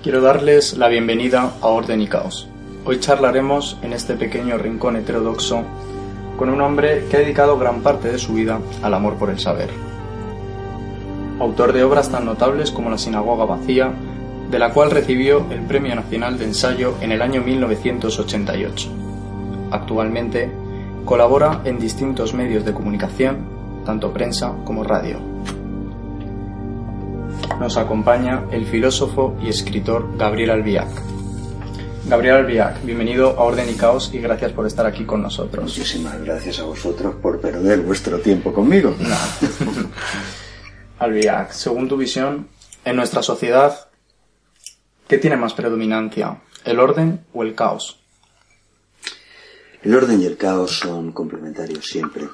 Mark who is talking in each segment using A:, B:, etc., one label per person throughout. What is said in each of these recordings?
A: Quiero darles la bienvenida a Orden y Caos. Hoy charlaremos en este pequeño rincón heterodoxo con un hombre que ha dedicado gran parte de su vida al amor por el saber. Autor de obras tan notables como La Sinagoga Vacía, de la cual recibió el Premio Nacional de Ensayo en el año 1988. Actualmente colabora en distintos medios de comunicación, tanto prensa como radio. Nos acompaña el filósofo y escritor Gabriel Albiac. Gabriel Albiac, bienvenido a Orden y Caos y gracias por estar aquí con nosotros.
B: Muchísimas gracias a vosotros por perder vuestro tiempo conmigo.
A: Albiac, según tu visión, en nuestra sociedad, ¿Qué tiene más predominancia, el orden o el caos?
B: El orden y el caos son complementarios siempre.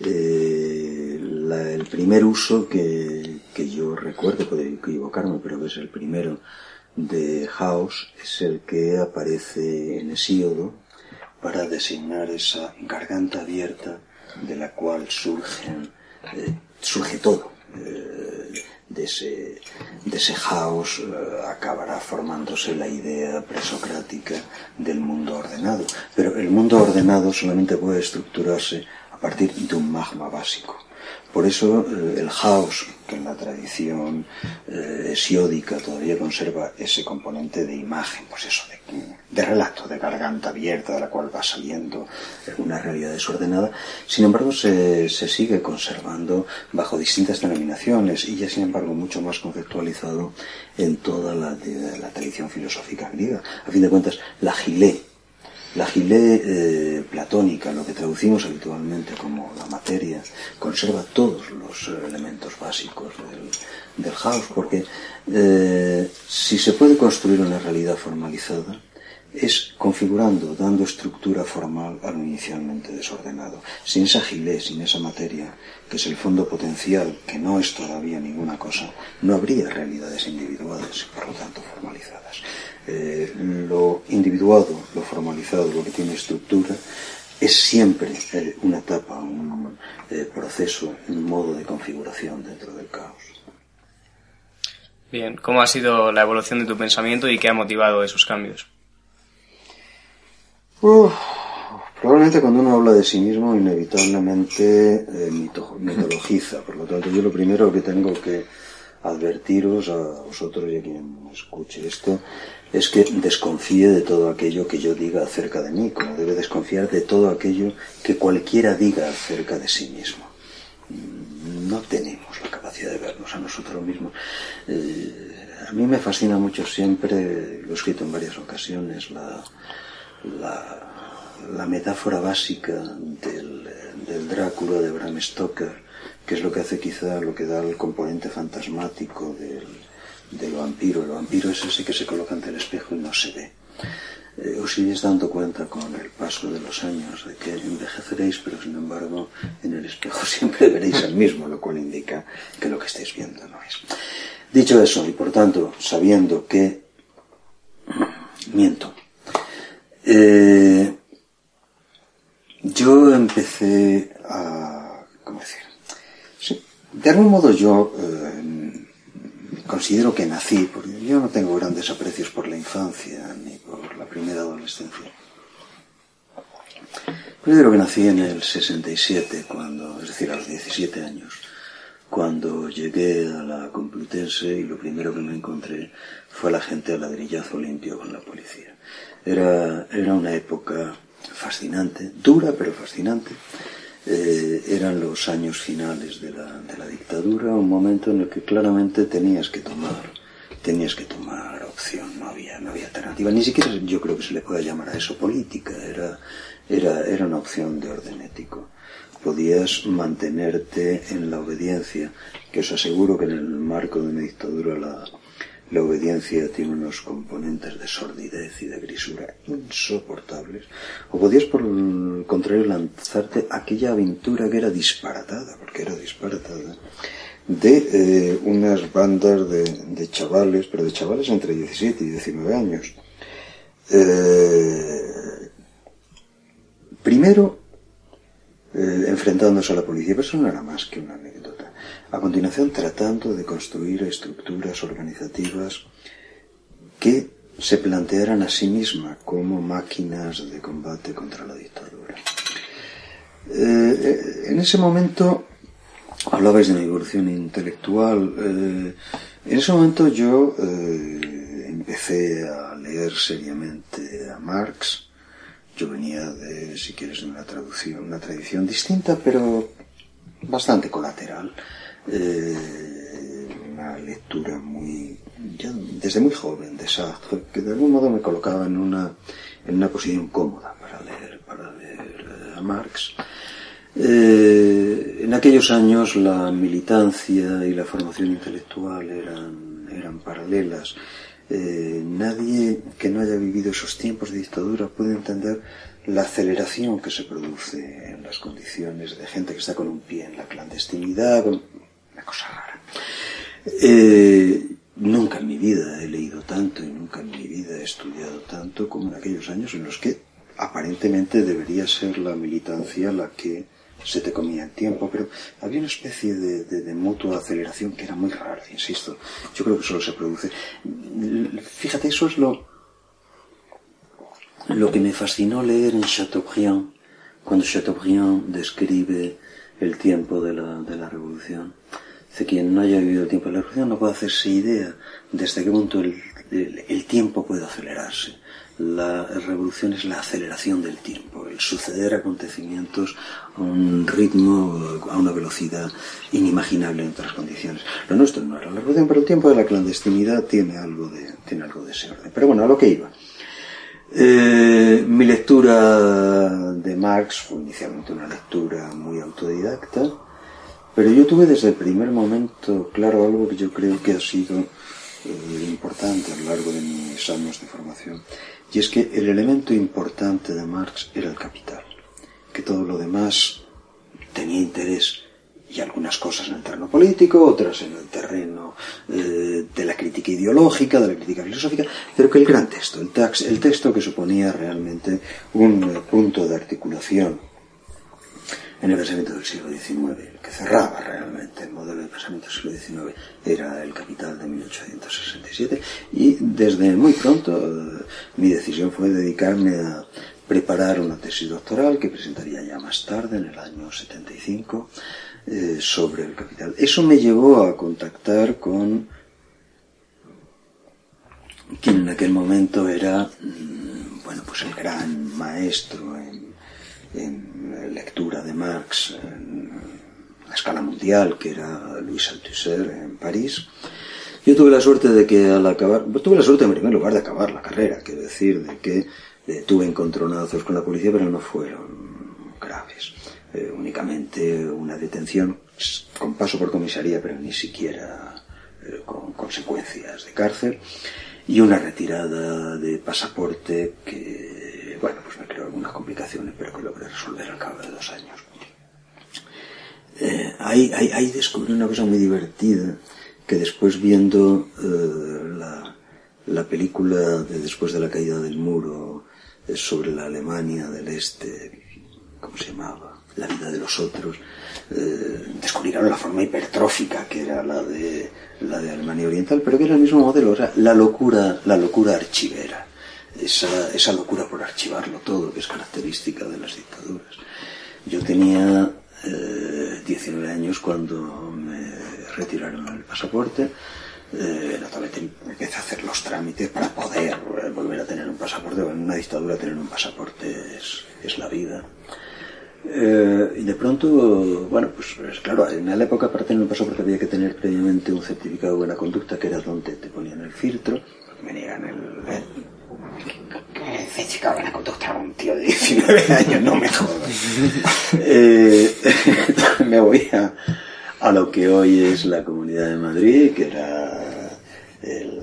B: Eh, el primer uso que, yo recuerdo, puedo equivocarme, pero es el primero de House, es el que aparece en Hesíodo para designar esa garganta abierta de la cual surgen, eh, surge todo. Eh, de ese, de ese caos eh, acabará formándose la idea presocrática del mundo ordenado. Pero el mundo ordenado solamente puede estructurarse a partir de un magma básico. Por eso eh, el Haus, que en la tradición eh, todavía conserva ese componente de imagen, pues eso, de, relato, de garganta abierta, de la cual va saliendo una realidad desordenada, sin embargo se, sigue conservando bajo distintas denominaciones y ya sin embargo mucho más conceptualizado en toda la, la tradición filosófica griega. A fin de cuentas, la gilé, la gilé eh, platónica, lo que traducimos habitualmente como la materia, conserva todos los eh, elementos básicos del, del house, porque eh, si se puede construir una realidad formalizada, es configurando, dando estructura formal a lo inicialmente desordenado. Sin esa gilé, sin esa materia, que es el fondo potencial, que no es todavía ninguna cosa, no habría realidades individuales por lo tanto formalizadas. Eh, lo individuado, lo formalizado, lo que tiene estructura, es siempre eh, una etapa, un eh, proceso, un modo de configuración dentro del caos.
A: Bien, ¿cómo ha sido la evolución de tu pensamiento y qué ha motivado esos cambios?
B: probablemente cuando uno habla de sí mismo inevitablemente mitologiza, por lo tanto yo lo primero que tengo que advertiros a vosotros y a quien escuche esto es que desconfíe de todo aquello que yo diga acerca de mí, como debe desconfiar de todo aquello que cualquiera diga acerca de sí mismo. No tenemos la capacidad de vernos a nosotros mismos. Eh, a mí me fascina mucho siempre, lo he escrito en varias ocasiones, la, la, metáfora básica del, del Drácula de Bram Stoker, que es lo que hace quizá lo que da el componente fantasmático del, del vampiro. El vampiro es ese que se coloca ante el espejo y no se ve. Eh, os iréis dando cuenta con el paso de los años de que envejeceréis, pero sin embargo en el espejo siempre veréis el mismo, lo cual indica que lo que estáis viendo no es. Dicho eso, y por tanto, sabiendo que miento, eh, yo empecé a, ¿cómo decir? de algún modo yo eh, considero que nací, porque yo no tengo grandes aprecios por la infancia ni por la primera adolescencia. Considero que nací en el 67, cuando, es decir, a los 17 años, cuando llegué a la Complutense y lo primero que me encontré fue la gente a ladrillazo limpio con la policía. Era, era una época fascinante, dura pero fascinante, eh, eran los años finales de la, de la, dictadura, un momento en el que claramente tenías que tomar, tenías que tomar opción, no había, no había alternativa, ni siquiera yo creo que se le pueda llamar a eso política, era, era, era una opción de orden ético. Podías mantenerte en la obediencia, que os aseguro que en el marco de una dictadura la, la obediencia tiene unos componentes de sordidez y de grisura insoportables. O podías, por el contrario, lanzarte aquella aventura que era disparatada, porque era disparatada, de eh, unas bandas de, chavales, pero de chavales entre 17 y 19 años. Eh, primero, eh, enfrentándose a la policía, pero eso no era más que una anécdota. A continuación, tratando de construir estructuras organizativas que se plantearan a sí misma como máquinas de combate contra la dictadura. Eh, en ese momento, hablabais de una evolución intelectual, eh, en ese momento yo eh, empecé a leer seriamente a Marx, yo venía de, si quieres, de una traducción, una tradición distinta, pero bastante colateral. Eh, una lectura muy, desde muy joven de Sartre, que de algún modo me colocaba en una, en una posición cómoda para leer, para leer eh, a Marx. Eh, en aquellos años la militancia y la formación intelectual eran, eran paralelas. Eh, nadie que no haya vivido esos tiempos de dictadura puede entender la aceleración que se produce en las condiciones de gente que está con un pie en la clandestinidad, cosa rara. Eh, nunca en mi vida he leído tanto y nunca en mi vida he estudiado tanto como en aquellos años en los que aparentemente debería ser la militancia la que se te comía el tiempo, pero había una especie de, mutua aceleración que era muy rara, insisto. Yo creo que solo se produce. Fíjate, eso es lo, lo que me fascinó leer en Chateaubriand, cuando Chateaubriand describe el tiempo de la, de la revolución. Dice, quien no haya vivido el tiempo de la revolución no puede hacerse idea desde qué punto el, el, el tiempo puede acelerarse la revolución es la aceleración del tiempo, el suceder acontecimientos a un ritmo, a una velocidad inimaginable en otras condiciones. Lo nuestro no era la revolución, pero el tiempo de la clandestinidad tiene algo de, tiene algo de ese orden. Pero bueno, a lo que iba. Eh, mi lectura de Marx fue inicialmente una lectura muy autodidacta, pero yo tuve desde el primer momento claro algo que yo creo que ha sido eh, importante a lo largo de mis años de formación y es que el elemento importante de Marx era el capital, que todo lo demás tenía interés y algunas cosas en el terreno político, otras en el terreno eh, de la crítica ideológica, de la crítica filosófica, pero que el gran texto, el, tax, el texto que suponía realmente un eh, punto de articulación en el pensamiento del siglo XIX, el que cerraba realmente el modelo de pensamiento del siglo XIX, era el Capital de 1867 y desde muy pronto eh, mi decisión fue dedicarme a preparar una tesis doctoral que presentaría ya más tarde, en el año 75, eh, sobre el Capital. Eso me llevó a contactar con quien en aquel momento era, mm, bueno, pues el gran maestro en, en lectura de Marx a escala mundial, que era Luis Althusser en París. Yo tuve la suerte de que al acabar, tuve la suerte en primer lugar de acabar la carrera, quiero decir, de que eh, tuve encontronazos con la policía, pero no fueron graves. Eh, únicamente una detención con paso por comisaría, pero ni siquiera eh, con consecuencias de cárcel, y una retirada de pasaporte que, bueno, pues me creó algunas complicaciones, pero que logré resolver al cabo de dos años. Eh, ahí, ahí, ahí, descubrí una cosa muy divertida, que después viendo eh, la, la, película de después de la caída del muro eh, sobre la Alemania del Este, ¿cómo se llamaba? La vida de los otros, eh, descubrieron la forma hipertrófica que era la de, la de Alemania Oriental, pero que era el mismo modelo, o sea, la locura, la locura archivera, esa, esa locura por archivarlo todo, que es característica de las dictaduras. Yo tenía eh, 19 años cuando me retiraron el pasaporte. Eh, naturalmente empecé a hacer los trámites para poder volver a tener un pasaporte. En una dictadura tener un pasaporte es, es la vida. Eh, y de pronto, bueno, pues, pues, claro, en la época para tener un pasaporte había que tener previamente un certificado de buena conducta que era donde te ponían el filtro, venían el, el ¿Qué chica buena conducta un tío de 19 años? No me jodas. eh, me voy a, a, lo que hoy es la Comunidad de Madrid, que era el,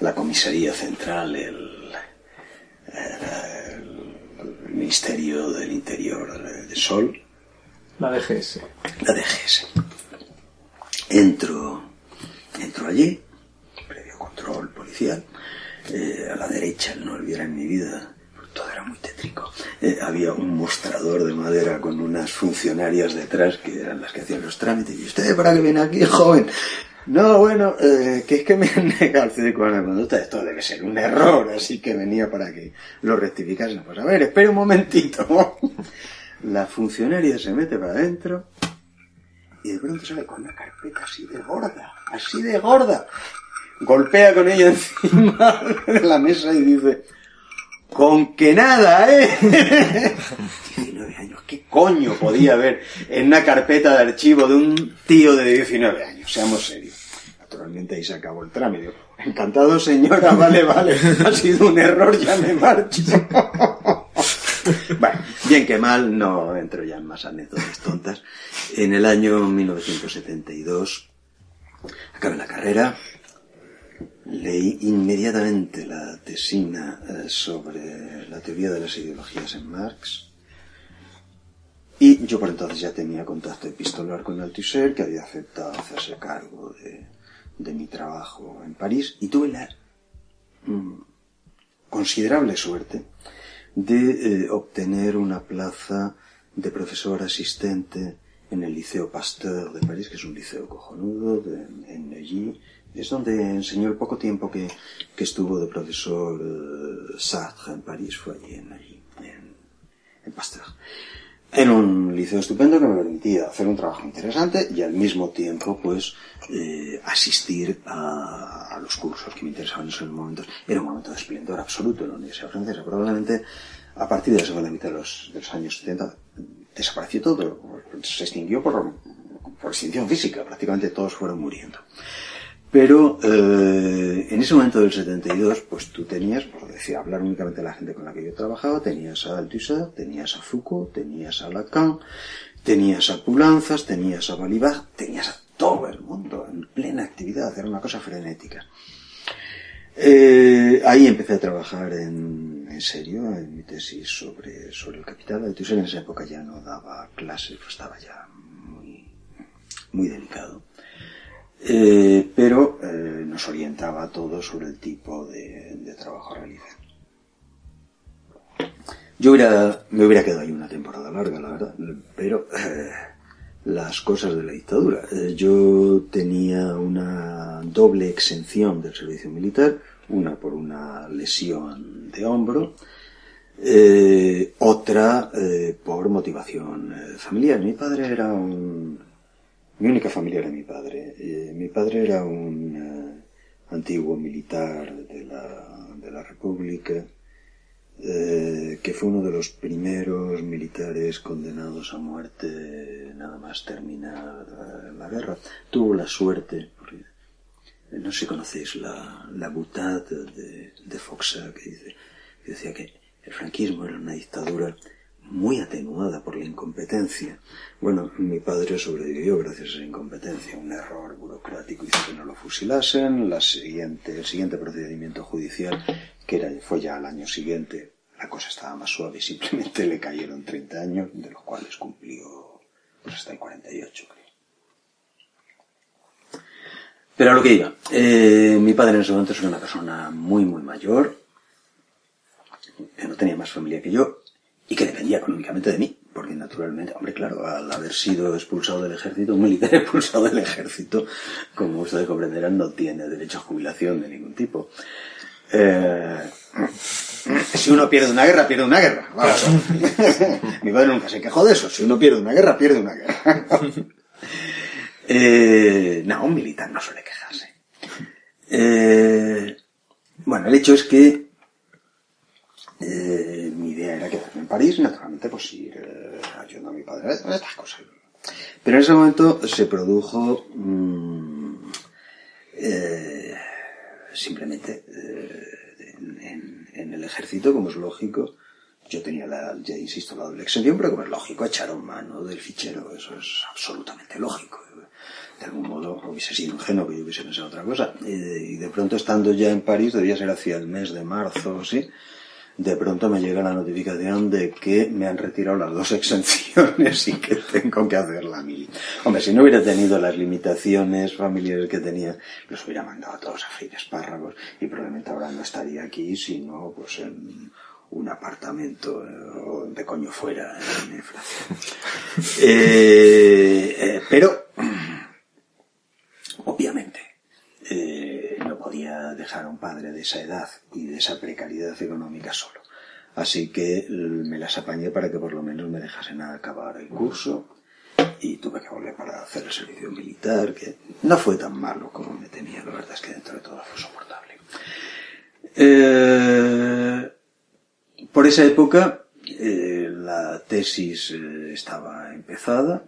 B: la comisaría central, el, el, el, Ministerio del Interior de Sol.
A: La DGS.
B: La DGS. Entro, entro allí, previo control policial a la derecha, no olvidar en mi vida, todo era muy tétrico. Eh, había un mostrador de madera con unas funcionarias detrás que eran las que hacían los trámites. ¿Y usted para qué viene aquí, joven? No, bueno, eh, que es que me han negado el círculo de conducta. Esto debe ser un error, así que venía para que lo rectificasen. Pues a ver, espera un momentito. La funcionaria se mete para adentro y de pronto sale con una carpeta así de gorda, así de gorda. Golpea con ella encima de la mesa y dice, con que nada, ¿eh? 19 años, ¿qué coño podía haber en una carpeta de archivo de un tío de 19 años? Seamos serios. Naturalmente ahí se acabó el trámite. Encantado, señora, vale, vale. Ha sido un error, ya me marcho. Bueno, bien que mal, no entro ya en más anécdotas tontas. En el año 1972 acabé la carrera, leí inmediatamente la tesina eh, sobre la teoría de las ideologías en Marx y yo por entonces ya tenía contacto epistolar con Althusser que había aceptado hacerse cargo de, de mi trabajo en París y tuve la mm, considerable suerte de eh, obtener una plaza de profesor asistente en el Liceo Pasteur de París, que es un liceo cojonudo, de, en Neuilly. Es donde enseñó el poco tiempo que, que estuvo de profesor eh, Sartre en París, fue allí en Neuilly, en, en Pasteur. En un liceo estupendo que me permitía hacer un trabajo interesante y al mismo tiempo, pues, eh, asistir a, a, los cursos que me interesaban en esos momentos. Era un momento de esplendor absoluto en la Universidad Francesa. Probablemente a partir de la segunda mitad de los, de los años 70 desapareció todo, se extinguió por, por extinción física, prácticamente todos fueron muriendo. Pero eh, en ese momento del 72, pues tú tenías, por decir, hablar únicamente de la gente con la que yo trabajaba, tenías a Althusser, tenías a Foucault, tenías a Lacan, tenías a Pulanzas, tenías a Balibar, tenías a todo el mundo en plena actividad, era una cosa frenética. Eh, ahí empecé a trabajar en, en, serio, en mi tesis sobre, sobre el capital. Althusser en esa época ya no daba clases, pues estaba ya muy, muy delicado. Eh, pero eh, nos orientaba todo sobre el tipo de, trabajo a realizar. Yo hubiera, me hubiera quedado ahí una temporada larga, la verdad, pero eh, las cosas de la dictadura. Yo tenía una doble exención del servicio militar, una por una lesión de hombro, otra por motivación familiar. Mi padre era un mi única familia era mi padre. Eh, mi padre era un uh, antiguo militar de la, de la República, eh, que fue uno de los primeros militares condenados a muerte nada más terminar la guerra. Tuvo la suerte, porque, no sé si conocéis la, la butad de, de Foxa, que, dice, que decía que el franquismo era una dictadura muy atenuada por la incompetencia. Bueno, mi padre sobrevivió gracias a esa incompetencia. Un error burocrático hizo que no lo fusilasen. La siguiente, el siguiente procedimiento judicial, que era, fue ya al año siguiente, la cosa estaba más suave y simplemente le cayeron 30 años, de los cuales cumplió pues hasta el 48, creo. Pero a lo que iba, eh, mi padre en ese momento era una persona muy, muy mayor, que no tenía más familia que yo, y que dependía económicamente de mí, porque naturalmente, hombre, claro, al haber sido expulsado del ejército, un militar expulsado del ejército, como ustedes comprenderán, no tiene derecho a jubilación de ningún tipo. Eh, si uno pierde una guerra, pierde una guerra. Vamos. Mi padre nunca se quejó de eso. Si uno pierde una guerra, pierde una guerra. eh, no, un militar no suele quejarse. Eh, bueno, el hecho es que eh, mi idea era quedarme en París, naturalmente, pues ir eh, ayudando a mi padre, estas cosas. Pero en ese momento se produjo mmm, eh, simplemente eh, en, en, el ejército, como es lógico, yo tenía la, ya insisto, la doble exención, pero como es lógico, echaron mano del fichero, eso es absolutamente lógico. De algún modo hubiese sido ingenuo que yo hubiese pensado otra cosa. y de pronto estando ya en París, debía ser hacia el mes de marzo, ¿sí? de pronto me llega la notificación de que me han retirado las dos exenciones y que tengo que hacer la mili. Hombre, si no hubiera tenido las limitaciones familiares que tenía, los hubiera mandado a todos a freír espárragos y probablemente ahora no estaría aquí, sino pues en un apartamento eh, o coño fuera en Francia. Eh, eh, pero, obviamente, no podía dejar a un padre de esa edad actividad económica solo. Así que me las apañé para que por lo menos me dejasen acabar el curso y tuve que volver para hacer el servicio militar, que no fue tan malo como me temía, la verdad es que dentro de todo fue soportable. Eh, por esa época eh, la tesis eh, estaba empezada,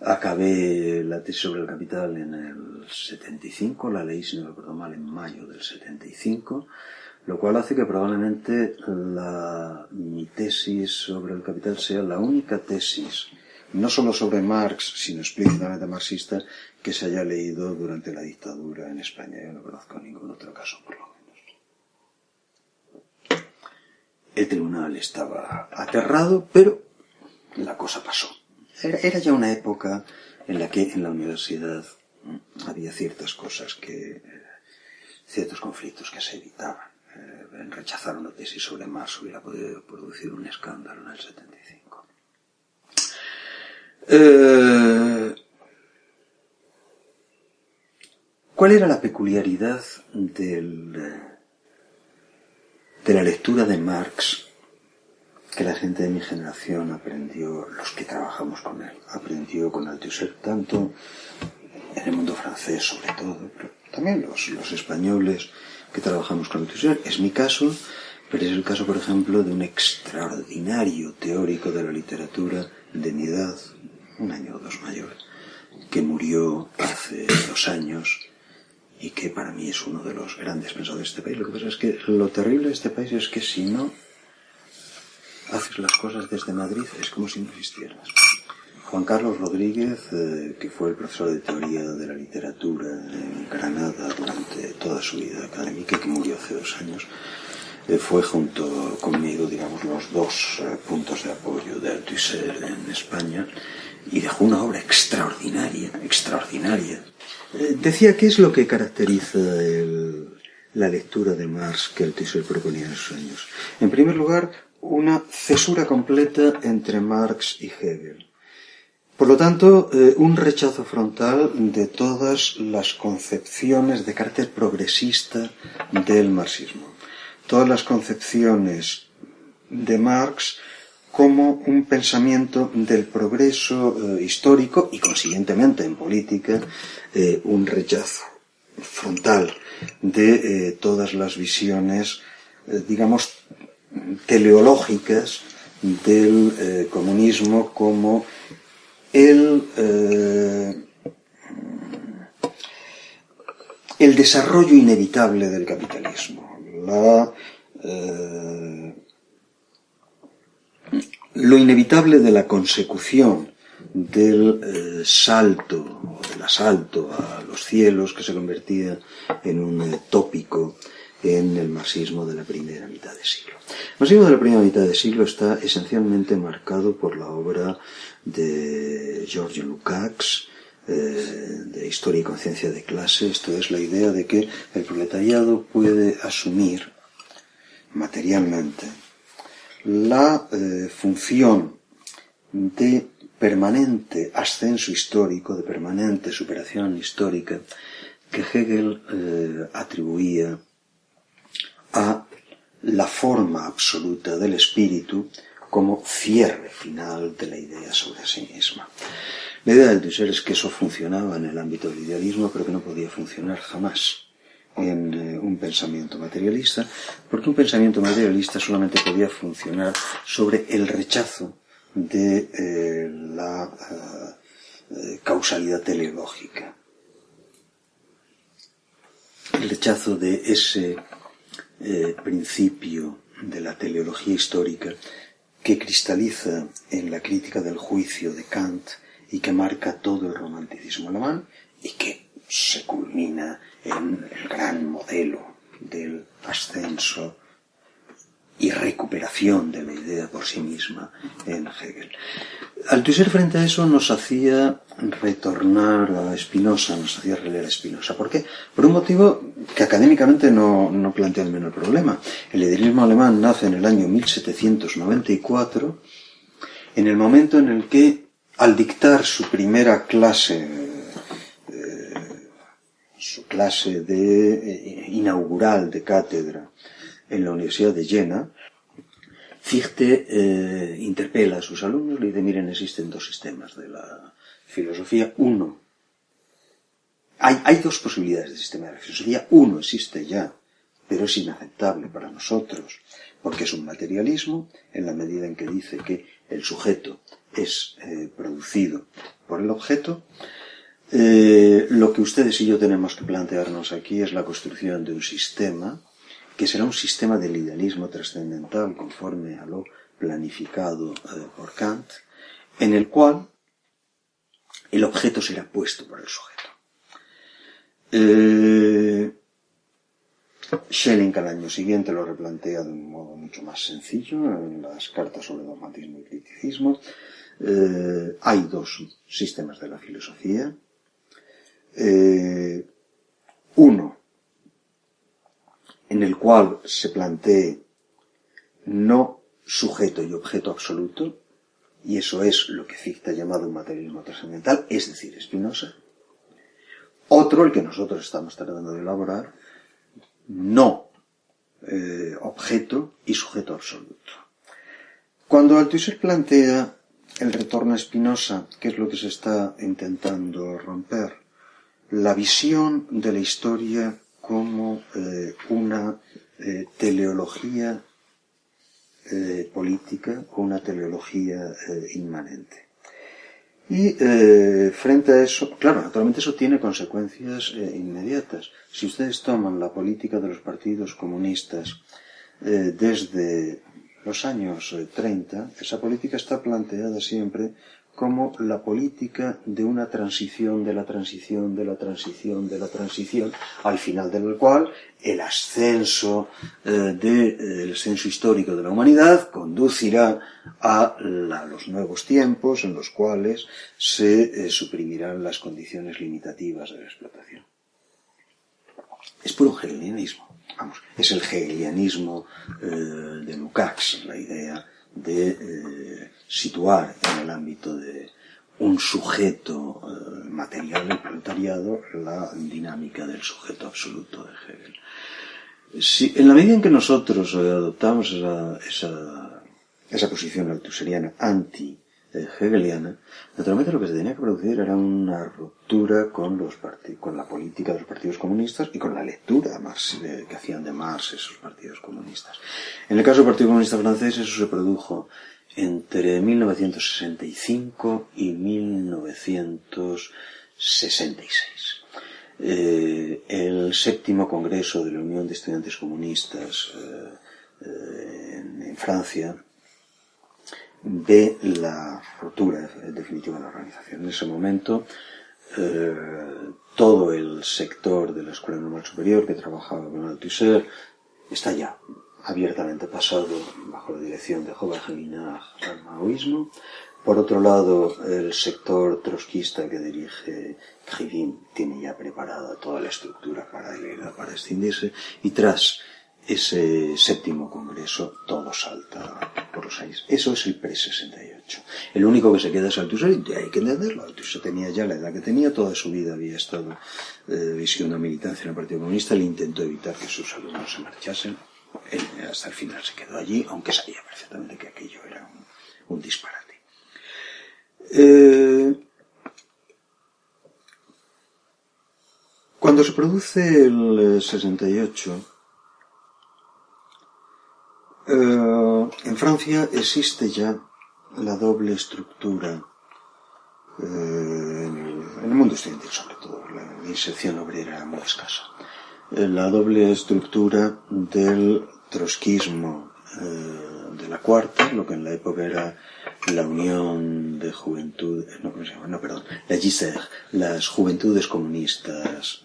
B: acabé la tesis sobre el capital en el 75, la leí, si no recuerdo mal, en mayo del 75, lo cual hace que probablemente la, mi tesis sobre el capital sea la única tesis no solo sobre Marx, sino explícitamente marxista, que se haya leído durante la dictadura en España. Yo no conozco ningún otro caso, por lo menos. El tribunal estaba aterrado, pero la cosa pasó. Era, ya una época en la que en la universidad había ciertas cosas que, ciertos conflictos que se evitaban. Eh, rechazar una tesis sobre Marx hubiera podido producir un escándalo en el 75. Eh, ¿Cuál era la peculiaridad del, de la lectura de Marx que la gente de mi generación aprendió, los que trabajamos con él, aprendió con Althusser, tanto en el mundo francés sobre todo, pero también los, los españoles que trabajamos con Althusser? Es mi caso, pero es el caso, por ejemplo, de un extraordinario teórico de la literatura de mi edad, un año o dos mayor, que murió hace dos años y que para mí es uno de los grandes pensadores de este país. Lo que pasa es que lo terrible de este país es que si no haces las cosas desde Madrid es como si no existieras. Juan Carlos Rodríguez, eh, que fue el profesor de teoría de la literatura en Granada durante toda su vida académica, que murió hace dos años, eh, fue junto conmigo, digamos, los dos eh, puntos de apoyo de Althusser en España y dejó una obra extraordinaria, extraordinaria. Decía, ¿qué es lo que caracteriza la lectura de Marx que Althusser proponía en sus años? En primer lugar, una cesura completa entre Marx y Hegel. Por lo tanto, eh, un rechazo frontal de todas las concepciones de carácter progresista del marxismo. Todas las concepciones de Marx como un pensamiento del progreso eh, histórico y consiguientemente en política eh, un rechazo frontal de todas las visiones, digamos, teleológicas del comunismo como el, el desarrollo inevitable del capitalismo, la lo inevitable de la consecución del eh, salto o del asalto a los cielos que se convertía en un eh, tópico en el marxismo de la primera mitad de siglo. El marxismo de la primera mitad de siglo está esencialmente marcado por la obra de George Lukács, eh, de Historia y Conciencia de Clase, esto es la idea de que el proletariado puede asumir materialmente la eh, función de permanente ascenso histórico, de permanente superación histórica que Hegel eh, atribuía a la forma absoluta del espíritu como cierre final de la idea sobre sí misma. La idea del Tusser es que eso funcionaba en el ámbito del idealismo, pero que no podía funcionar jamás en eh, un pensamiento materialista, porque un pensamiento materialista solamente podía funcionar sobre el rechazo de eh, la eh, causalidad teleológica, el rechazo de ese principio de la teleología histórica que cristaliza en la crítica del juicio de Kant y que marca todo el romanticismo alemán y que se culmina en el gran modelo del ascenso y recuperación de la idea por sí misma en Hegel. Althusser frente a eso nos hacía retornar a Spinoza, nos hacía releer a Spinoza. ¿Por qué? Por un motivo que académicamente no, no plantea el menor problema. El idealismo alemán nace en el año 1794, en el momento en el que, al dictar su primera clase su clase de, eh, inaugural de cátedra en la Universidad de Jena, Fichte eh, interpela a sus alumnos, le dice, miren, existen dos sistemas de la filosofía. Uno, hay, hay dos posibilidades de sistema de la filosofía. Uno existe ya, pero es inaceptable para nosotros, porque es un materialismo, en la medida en que dice que el sujeto es eh, producido por el objeto. Eh, lo que ustedes y yo tenemos que plantearnos aquí es la construcción de un sistema que será un sistema del idealismo trascendental conforme a lo planificado por Kant, en el cual el objeto será puesto por el sujeto. Eh, Schelling al año siguiente lo replantea de un modo mucho más sencillo en las cartas sobre dogmatismo y criticismo. Eh, hay dos sistemas de la filosofía. Eh, uno en el cual se plantee no sujeto y objeto absoluto, y eso es lo que Fichte ha llamado un materialismo trascendental, es decir, Spinoza. Otro, el que nosotros estamos tratando de elaborar, no eh, objeto y sujeto absoluto. Cuando Althusser plantea el retorno a Spinoza, que es lo que se está intentando romper, la visión de la historia como eh, una eh, teleología eh, política o una teleología inmanente. Y frente a eso, claro, naturalmente eso tiene consecuencias inmediatas. Si ustedes toman la política de los partidos comunistas desde los años 30, esa política está planteada siempre como la política de una transición, de la transición, de la transición, de la transición, al final del cual el ascenso eh, del ascenso histórico de la humanidad conducirá a los nuevos tiempos en los cuales se eh, suprimirán las condiciones limitativas de la explotación. Es puro hegelianismo, vamos, es el hegelianismo eh, de Lukács, la idea de eh, situar en el ámbito de un sujeto eh, material del proletariado la dinámica del sujeto absoluto de Hegel. Si, en la medida en que nosotros eh, adoptamos esa, esa, esa posición altuseriana anti hegeliana, naturalmente lo que se tenía que producir era una ruptura con, los con la política de los partidos comunistas y con la lectura que hacían de Marx esos partidos comunistas. En el caso del Partido Comunista Francés eso se produjo entre 1965 y 1966. Eh, el séptimo Congreso de la Unión de Estudiantes Comunistas eh, eh, en Francia de la ruptura definitiva de la organización. En ese momento, eh, todo el sector de la Escuela Normal Superior que trabajaba con Althusser está ya abiertamente pasado bajo la dirección de Joba Geminag al maoísmo. Por otro lado, el sector trotskista que dirige Krivin tiene ya preparada toda la estructura para, para escindirse y tras ese séptimo congreso todo salta aires. Eso es el pre-68. El único que se queda es Althusser y hay que entenderlo. Althusser tenía ya la edad que tenía, toda su vida había estado eh, visión militancia en el Partido Comunista, le intentó evitar que sus alumnos se marchasen. Él hasta el final se quedó allí, aunque sabía perfectamente que aquello era un, disparate. Eh, cuando se produce el 68, eh, en Francia existe ya la doble estructura eh, en, el, mundo estudiantil sobre todo, la inserción obrera muy escasa. Eh, la doble estructura del trotskismo de la cuarta, lo que en la época era la Unión de Juventud. No, perdón, la GISER, las Juventudes Comunistas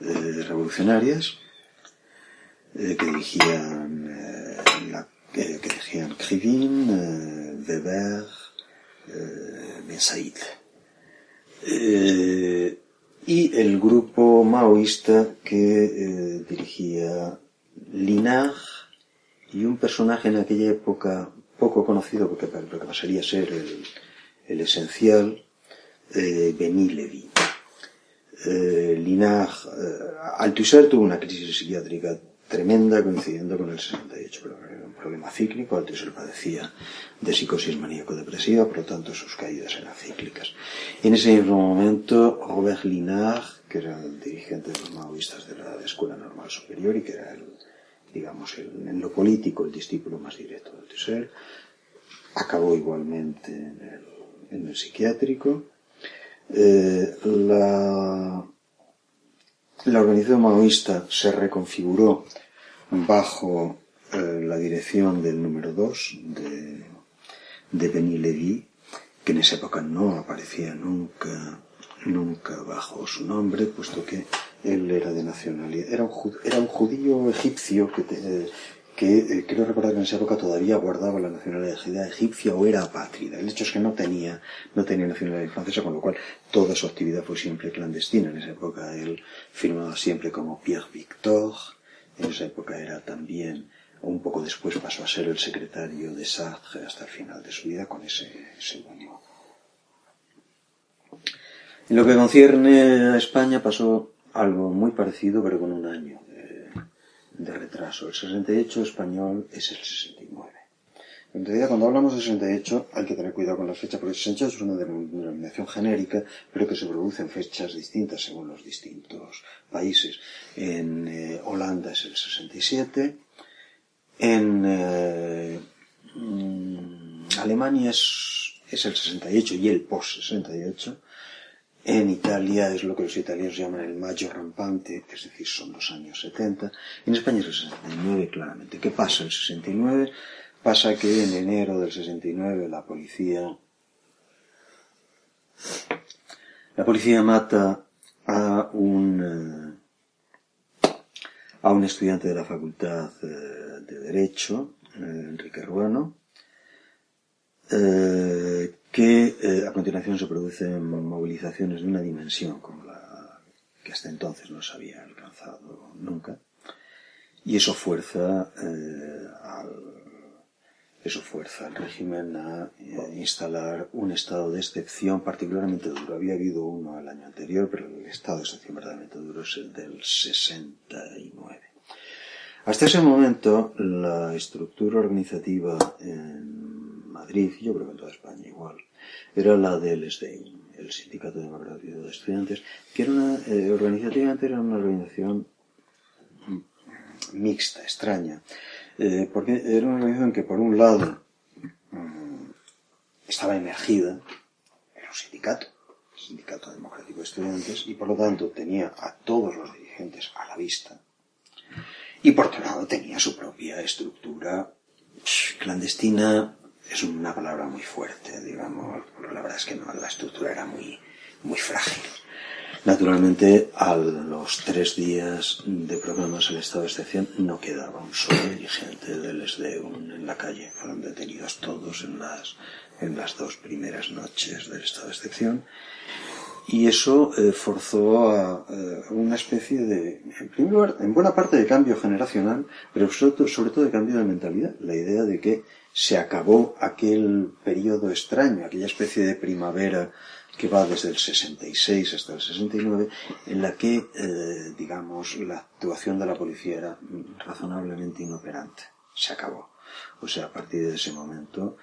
B: Revolucionarias, que dirigían que, Krivin, eh, Weber, eh, Said. Eh, y el grupo maoísta que eh, dirigía Linar y un personaje en aquella época poco conocido porque, que pasaría a ser el, el esencial, eh, Beni Levi. Eh, Linar, Althusser tuvo una crisis psiquiátrica tremenda coincidiendo con el 68, pero era un problema cíclico, padecía de psicosis maníaco-depresiva, por lo tanto sus caídas eran cíclicas. En ese mismo momento, Robert Linard, que era el dirigente de los maoístas de la Escuela Normal Superior y que era el, digamos, en lo político el discípulo más directo de Tusser, acabó igualmente en el, en el psiquiátrico. Eh, la, la organización maoísta se reconfiguró bajo eh, la dirección del número 2 de, de Denis Levy, que en esa época no aparecía nunca, nunca bajo su nombre, puesto que él era de nacionalidad, era un, era un judío egipcio que, te, que eh, creo recordar que en esa época todavía guardaba la nacionalidad egipcia o era apátrida. El hecho es que no tenía, no tenía nacionalidad francesa, con lo cual toda su actividad fue siempre clandestina. En esa época él firmaba siempre como Pierre Victor, en esa época era también, un poco después pasó a ser el secretario de Sartre hasta el final de su vida con ese seudónimo. En lo que concierne a España pasó algo muy parecido, pero con un año de retraso. El 68 español es el 69. En realidad, cuando hablamos de 68, hay que tener cuidado con las fechas, porque el 68 es una denominación genérica, pero que se produce en fechas distintas según los distintos países. En eh, Holanda es el 67, en eh, mm, Alemania es, es el 68 y el post-68, en Italia es lo que los italianos llaman el mayo rampante, es decir, son los años 70. En España es el 69, claramente. ¿Qué pasa? El 69 pasa que en enero del 69 la policía la policía mata a un eh, a un estudiante de la facultad eh, de derecho eh, Enrique Ruano que eh, a continuación se producen movilizaciones de una dimensión como la que hasta entonces no se había alcanzado nunca y eso fuerza eh, al, eso fuerza al régimen a eh, instalar un estado de excepción particularmente duro. Había habido uno el año anterior, pero el estado de excepción verdaderamente duro es el del 69. Hasta ese momento, la estructura organizativa en Madrid, yo creo que en toda España igual, era la del SDEIN, el Sindicato Democrático de Estudiantes, que era una, eh, organizativamente era una organización mixta, extraña, eh, porque era una organización que por un lado um, estaba emergida, era un sindicato, el Sindicato Democrático de Estudiantes, y por lo tanto tenía a todos los dirigentes a la vista, y por otro lado tenía su propia estructura clandestina, es una palabra muy fuerte, digamos, la verdad es que no, la estructura era muy, muy frágil. Naturalmente, a los tres días de programas el estado de excepción no quedaba un solo dirigente del SDU en la calle. Fueron detenidos todos en las, en las dos primeras noches del estado de excepción. Y eso eh, forzó a, eh, una especie de, en primer lugar, en buena parte de cambio generacional, pero sobre todo, sobre todo de cambio de mentalidad. La idea de que se acabó aquel periodo extraño, aquella especie de primavera que va desde el 66 hasta el 69, en la que, eh, digamos, la actuación de la policía era razonablemente inoperante. Se acabó. O sea, a partir de ese momento,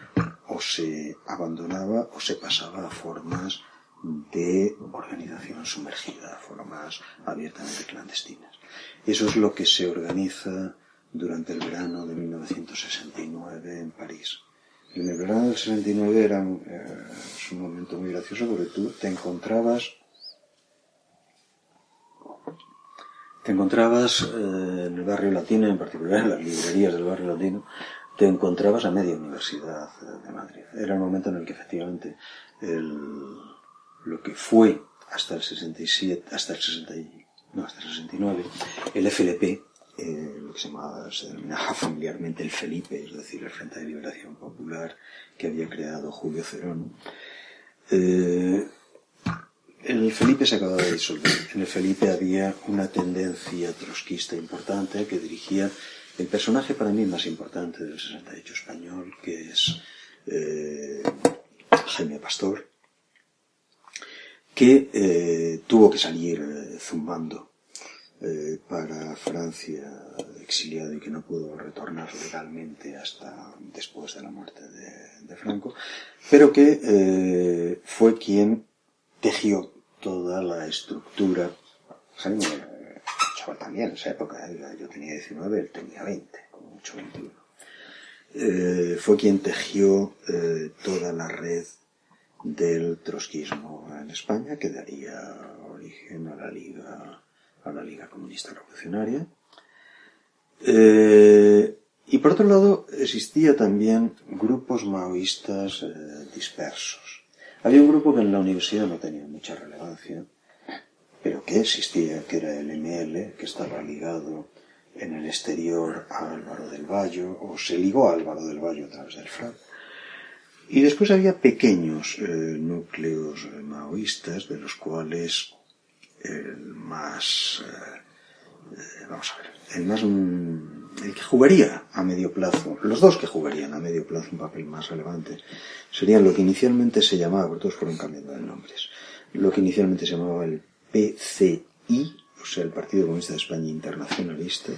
B: o se abandonaba o se pasaba a formas de organización sumergida, formas abiertamente clandestinas. Eso es lo que se organiza durante el verano de 1969 en París. En el verano del 69 era eh, un momento muy gracioso porque tú te encontrabas te encontrabas eh, en el barrio latino, en particular en las librerías del barrio latino, te encontrabas a media universidad de Madrid. Era el momento en el que efectivamente el, lo que fue hasta el 67, hasta el 60, no, hasta el 69, el FLP, eh, lo que se, llamaba, se denominaba familiarmente el Felipe, es decir, el Frente de Liberación Popular que había creado Julio Cerón. Eh, el Felipe se acababa de disolver. En el Felipe había una tendencia trotskista importante que dirigía el personaje para mí más importante del 68 español, que es eh, Jaime Pastor, que eh, tuvo que salir eh, zumbando eh, para Francia exiliado y que no pudo retornar legalmente hasta después de la muerte de, Franco, pero que eh, fue quien tejió toda la estructura. Jaime, chaval también en esa época, yo tenía 19, él tenía 20, como mucho 21. Eh, fue quien tejió toda la red del trotskismo en España, que daría origen a la Liga, a la Liga Comunista Revolucionaria. Eh, y por otro lado, existía también grupos maoístas eh, dispersos. Había un grupo que en la universidad no tenía mucha relevancia, pero que existía, que era el ML, que estaba ligado en el exterior a Álvaro del Valle, o se ligó a Álvaro del Valle a través del FRAP. Y después había pequeños eh, núcleos eh, maoístas, de los cuales el más, eh, vamos a ver, el más, mm, el que jugaría a medio plazo, los dos que jugarían a medio plazo un papel más relevante, serían lo que inicialmente se llamaba, porque todos fueron cambiando de nombres, lo que inicialmente se llamaba el PCI, o sea, el Partido Comunista de España Internacionalista,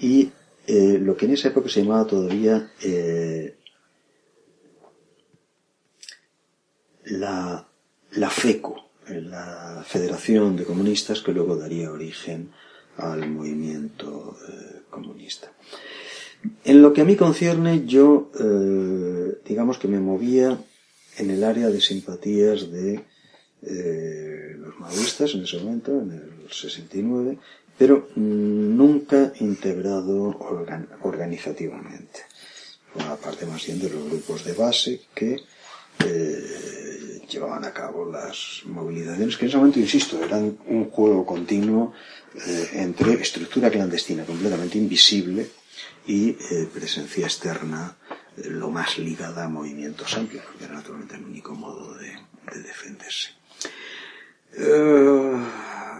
B: y lo que en esa época se llamaba todavía la, la FECO, la Federación de Comunistas, que luego daría origen al movimiento eh, comunista. En lo que a mí concierne, yo, eh, digamos que me movía en el área de simpatías de eh, los maoístas en ese momento, en el 69, pero nunca integrado organizativamente. Por parte más bien de los grupos de base que llevaban a cabo las movilizaciones, que en ese momento, insisto, eran un juego continuo eh, entre estructura clandestina completamente invisible y eh, presencia externa eh, lo más ligada a movimientos amplios, porque era naturalmente el único modo de, de defenderse.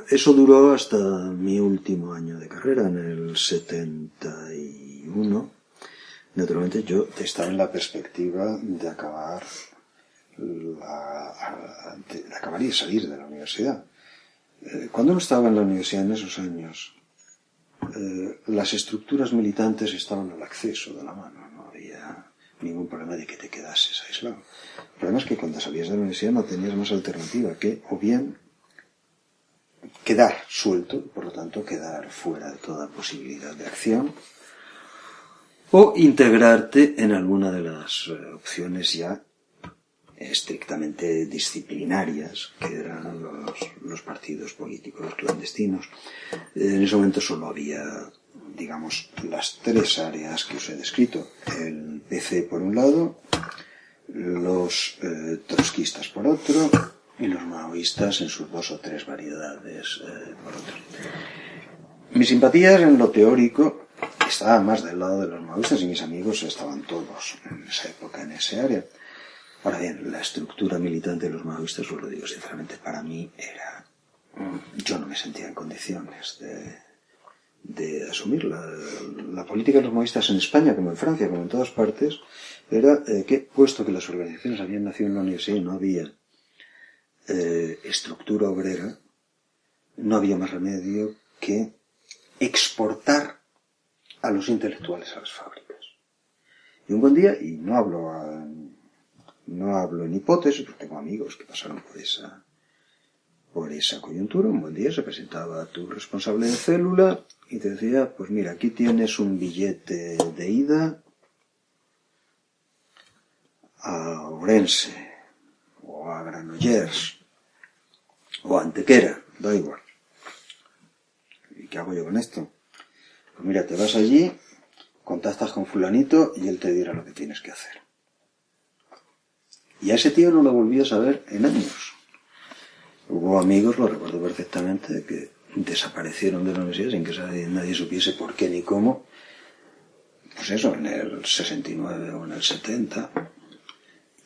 B: eso duró hasta mi último año de carrera, en el 71. Naturalmente yo estaba en la perspectiva de acabar la, acabaría de salir de la universidad. Eh, cuando uno estaba en la universidad en esos años, eh, las estructuras militantes estaban al acceso de la mano, no había ningún problema de que te quedases aislado. El problema es que cuando salías de la universidad no tenías más alternativa que o bien quedar suelto, por lo tanto quedar fuera de toda posibilidad de acción, o integrarte en alguna de las eh, opciones ya estrictamente disciplinarias, que eran los, partidos políticos clandestinos. En ese momento solo había, digamos, las tres áreas que os he descrito. El PC por un lado, los eh, trotskistas por otro, y los maoístas en sus dos o tres variedades eh, por otro. Mis simpatías en lo teórico estaban más del lado de los maoístas y mis amigos estaban todos en esa época en ese área. Ahora bien, la estructura militante de los maoístas, os lo digo sinceramente, para mí era... Yo no me sentía en condiciones de, de asumir la, política de los maoístas en España, como en Francia, como en todas partes, era eh, que, puesto que las organizaciones habían nacido en la universidad y no había eh, estructura obrera, no había más remedio que exportar a los intelectuales a las fábricas. Y un buen día, y no hablo a, no hablo en hipótesis, porque tengo amigos que pasaron por esa, por esa coyuntura. Un buen día se presentaba tu responsable de célula y te decía, pues mira, aquí tienes un billete de ida a Orense, o a Granollers, o a Antequera, da igual. ¿Y qué hago yo con esto? Pues mira, te vas allí, contactas con fulanito y él te dirá lo que tienes que hacer. Y a ese tío no lo volví a saber en años. Hubo amigos, lo recuerdo perfectamente, que desaparecieron de la universidad sin que nadie supiese por qué ni cómo. Pues eso, en el 69 o en el 70.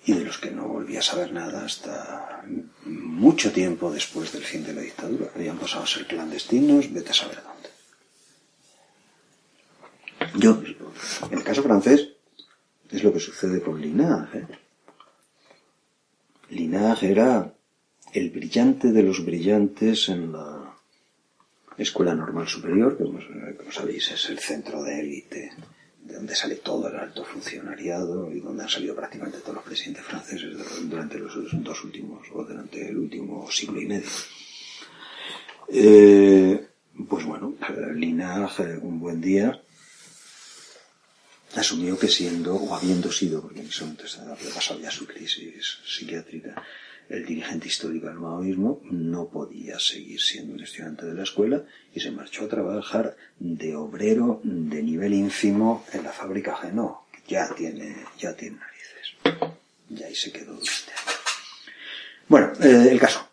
B: Y de los que no volví a saber nada hasta mucho tiempo después del fin de la dictadura. Habían pasado a ser clandestinos, vete a saber dónde. Yo, en el caso francés, es lo que sucede con Linard. ¿eh? Linage era el brillante de los brillantes en la, Escuela Normal Superior, que como, sabéis es el centro de élite de donde sale todo el alto funcionariado y donde han salido prácticamente todos los presidentes franceses durante los dos últimos, o durante el último siglo y medio. Eh, pues bueno, Linaje, un buen día, asumió que siendo, o habiendo sido, porque en ese momento había pasado ya su crisis psiquiátrica, el dirigente histórico del maoísmo no podía seguir siendo un estudiante de la escuela y se marchó a trabajar de obrero de nivel ínfimo en la fábrica Genó, que ya tiene, ya tiene narices. Y ahí se quedó durante Bueno, eh, el caso.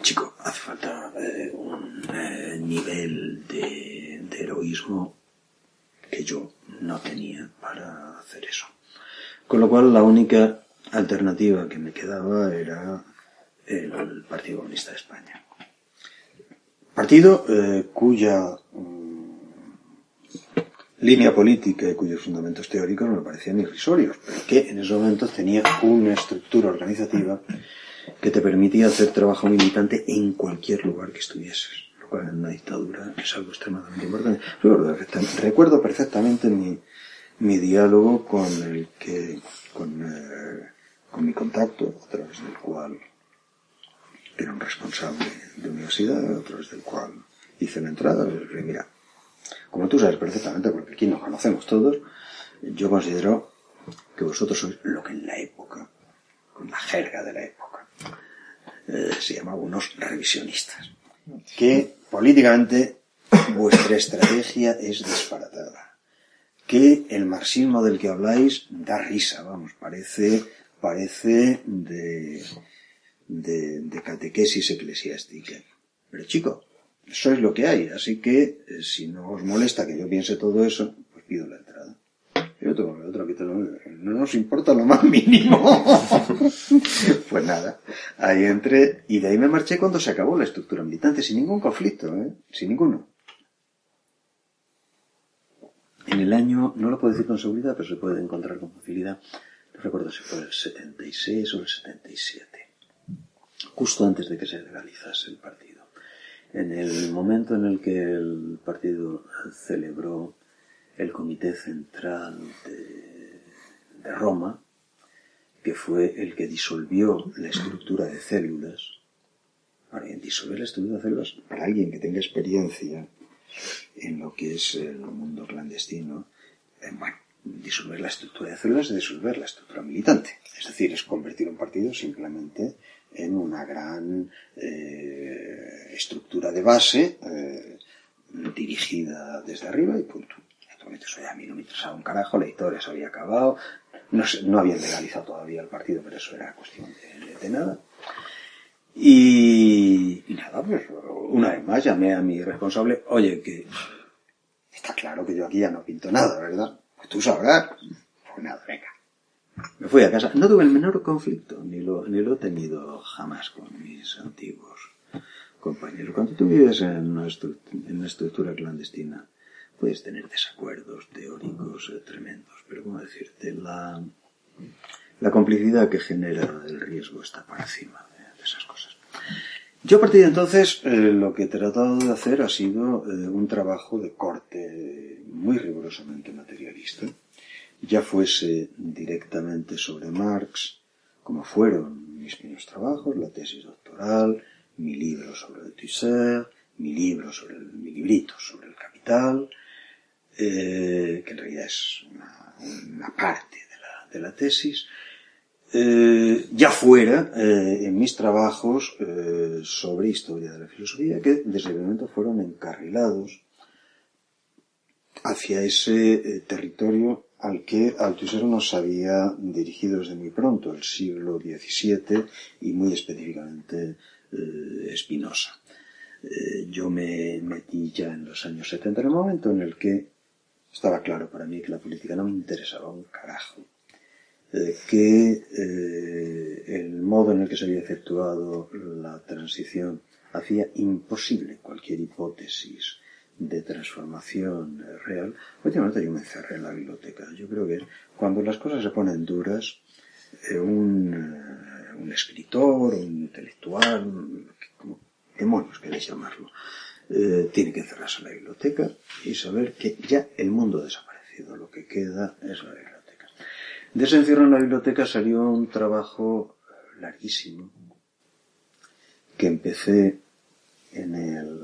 B: Chico, hace falta eh, un eh, nivel de, de heroísmo que yo no tenía para hacer eso. Con lo cual la única alternativa que me quedaba era el Partido Comunista de España. Partido eh, cuya mm, línea política y cuyos fundamentos teóricos me parecían irrisorios, pero que en ese momento tenía una estructura organizativa que te permitía hacer trabajo militante en cualquier lugar que estuvieses, en una dictadura es algo extremadamente importante. Recuerdo, perfectamente mi, mi diálogo con el que, con, eh, con mi contacto, a través del cual era un responsable de universidad, a través del cual hice la entrada, le dije, mira, como tú sabes perfectamente, porque aquí nos conocemos todos, yo considero que vosotros sois lo que en la época, con la jerga de la época, eh, se llamaba unos revisionistas. Que políticamente vuestra estrategia es disparatada. Que el marxismo del que habláis da risa, vamos, parece parece de, de, catequesis eclesiástica. Pero chico, eso es lo que hay, así que eh, si no os molesta que yo piense todo eso, pues pido la entrada. Y otro, otro que no nos importa lo más mínimo. pues nada, ahí entré y de ahí me marché cuando se acabó la estructura militante, sin ningún conflicto, ¿eh? sin ninguno. En el año, no lo puedo decir con seguridad, pero se puede encontrar con facilidad, recuerdo si fue el 76 o el 77, justo antes de que se legalizase el partido. En el momento en el que el partido celebró el Comité Central de, Roma, que fue el que disolvió la estructura de células. Ahora bien, disolver la estructura de células, para alguien que tenga experiencia en lo que es el mundo clandestino, eh, bueno, disolver la estructura de células es disolver la estructura militante. Es decir, es convertir un partido simplemente en una gran eh, estructura de base eh, dirigida desde arriba y punto. Actualmente eso ya a mí no me interesaba un carajo, la historia se había acabado, no, no habían legalizado todavía el partido, pero eso era cuestión de, nada. Y, nada, pues una vez más llamé a mi responsable, oye, que está claro que yo aquí ya no pinto nada, ¿verdad? Pues tú sabrás. Pues nada, venga. Me fui a casa. No tuve el menor conflicto, ni lo, ni lo he tenido jamás con mis antiguos compañeros. Cuando tú vives en una, estructura clandestina, puedes tener desacuerdos teóricos eh, tremendos, pero ¿cómo decirte? La, la complicidad que genera el riesgo está por encima de, esas cosas. Yo a partir de entonces eh, lo que he tratado de hacer ha sido eh, un trabajo de corte muy rigurosamente materialista, ya fuese directamente sobre Marx, como fueron mis primeros trabajos, la tesis doctoral, mi libro sobre Tusser, mi libro sobre mi librito sobre el capital, eh, que en realidad es una, parte de la, tesis, eh, ya fuera eh, en mis trabajos sobre historia de la filosofía, que desde el momento fueron encarrilados hacia ese eh, territorio al que Althusser nos había dirigido desde muy pronto, el siglo XVII y muy específicamente eh, Spinoza. Eh, yo me metí ya en los años 70 en el momento en el que estaba claro para mí que la política no me interesaba un carajo, que el modo en el que se había efectuado la transición hacía imposible cualquier hipótesis de transformación real, últimamente yo me encerré en la biblioteca. Yo creo que cuando las cosas se ponen duras, eh, un, eh, un, escritor, un intelectual, como demonios queréis llamarlo, eh, tiene que encerrarse en la biblioteca y saber que ya el mundo ha desaparecido, lo que queda es la biblioteca. De ese encierro en la biblioteca salió un trabajo larguísimo que empecé en el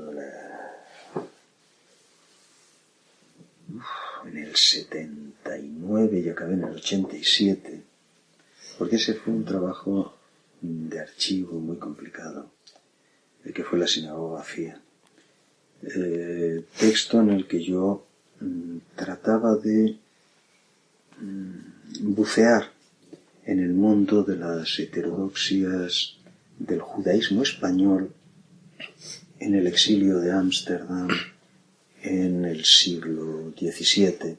B: en el 79 y acabé en el 87 porque ese fue un trabajo de archivo muy complicado el que fue la sinagoga vacía eh, texto en el que yo mm, trataba de mm, bucear en el mundo de las heterodoxias del judaísmo español en el exilio de Ámsterdam en el siglo XVII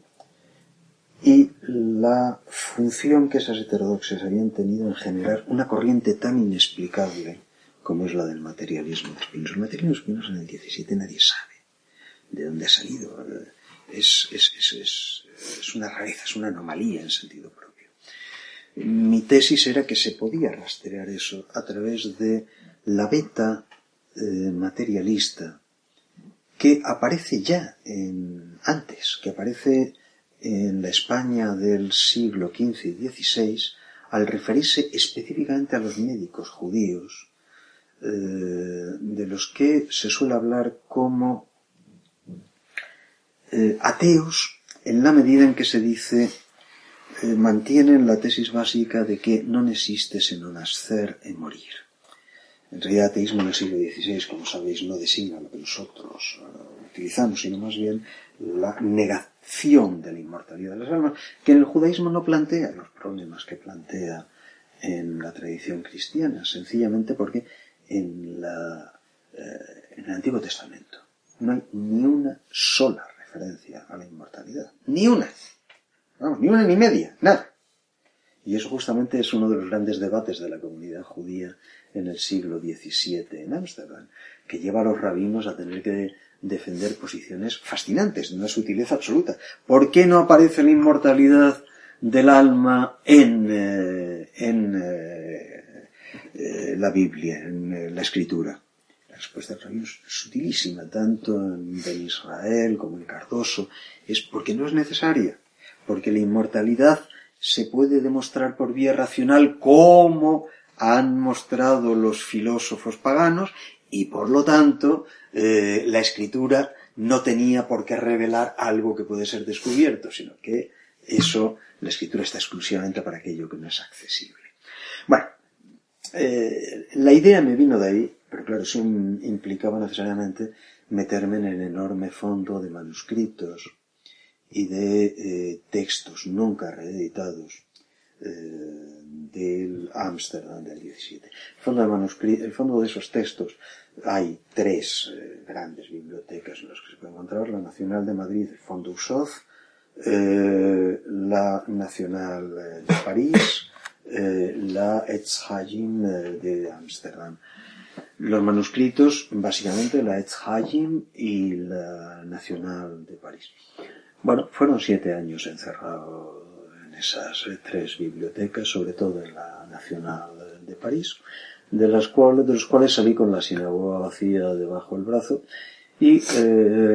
B: y la función que esas heterodoxias habían tenido en generar una corriente tan inexplicable como es la del materialismo de Spinoza. El materialismo de Spinoza en el XVII nadie sabe de dónde ha salido. Es, es, es, es, una rareza, es una anomalía en sentido propio. Mi tesis era que se podía rastrear eso a través de la beta eh, materialista que aparece ya en, antes, que aparece en la España del siglo XV y XVI al referirse específicamente a los médicos judíos eh, de los que se suele hablar como eh, ateos en la medida en que se dice eh, mantienen la tesis básica de que no existe sino nacer y morir. En realidad, ateísmo en el siglo XVI, como sabéis, no designa lo que nosotros utilizamos, sino más bien la negación de la inmortalidad de las almas, que en el judaísmo no plantea los problemas que plantea en la tradición cristiana, sencillamente porque en, la, eh, en el Antiguo Testamento. No hay ni una sola referencia a la inmortalidad. Ni una. Vamos, ni una ni media. Nada. Y eso justamente es uno de los grandes debates de la comunidad judía en el siglo XVII en Ámsterdam, que lleva a los rabinos a tener que defender posiciones fascinantes, de una sutileza absoluta. ¿Por qué no aparece la inmortalidad del alma en, eh, en eh, eh, la Biblia, en eh, la escritura. La respuesta de rabino es sutilísima, tanto en Israel como en Cardoso, es porque no es necesaria, porque la inmortalidad se puede demostrar por vía racional como han mostrado los filósofos paganos y por lo tanto eh, la escritura no tenía por qué revelar algo que puede ser descubierto, sino que eso, la escritura está exclusivamente para aquello que no es accesible. Bueno, eh, la idea me vino de ahí, pero claro, eso implicaba necesariamente meterme en el enorme fondo de manuscritos y de eh, textos nunca reeditados eh, del Ámsterdam del 17. El fondo, de el fondo de esos textos hay tres grandes bibliotecas en las que se puede encontrar, la Nacional de Madrid, el Fondo Usoz, la Nacional de París, eh, la Etzhajim eh, de Ámsterdam. Los manuscritos, básicamente la Etzhajim y la Nacional de París. Bueno, fueron siete años encerrado en esas eh, tres bibliotecas, sobre todo en la Nacional de París, de las cuales, de los cuales salí con la sinagoga vacía debajo del brazo y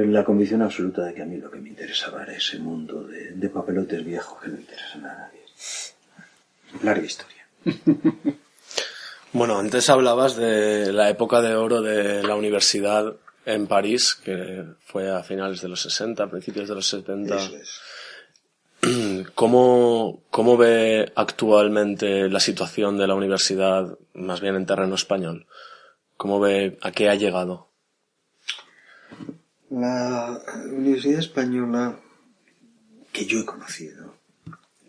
B: la convicción absoluta de que a mí lo que me interesaba era ese mundo de, de papelotes viejos que no interesan a nadie larga historia.
C: bueno, antes hablabas de la época de oro de la universidad en París, que fue a finales de los 60, principios de los 70.
B: Eso es.
C: ¿Cómo, ¿Cómo ve actualmente la situación de la universidad, más bien en terreno español? ¿Cómo ve a qué ha llegado?
B: La Universidad Española que yo he conocido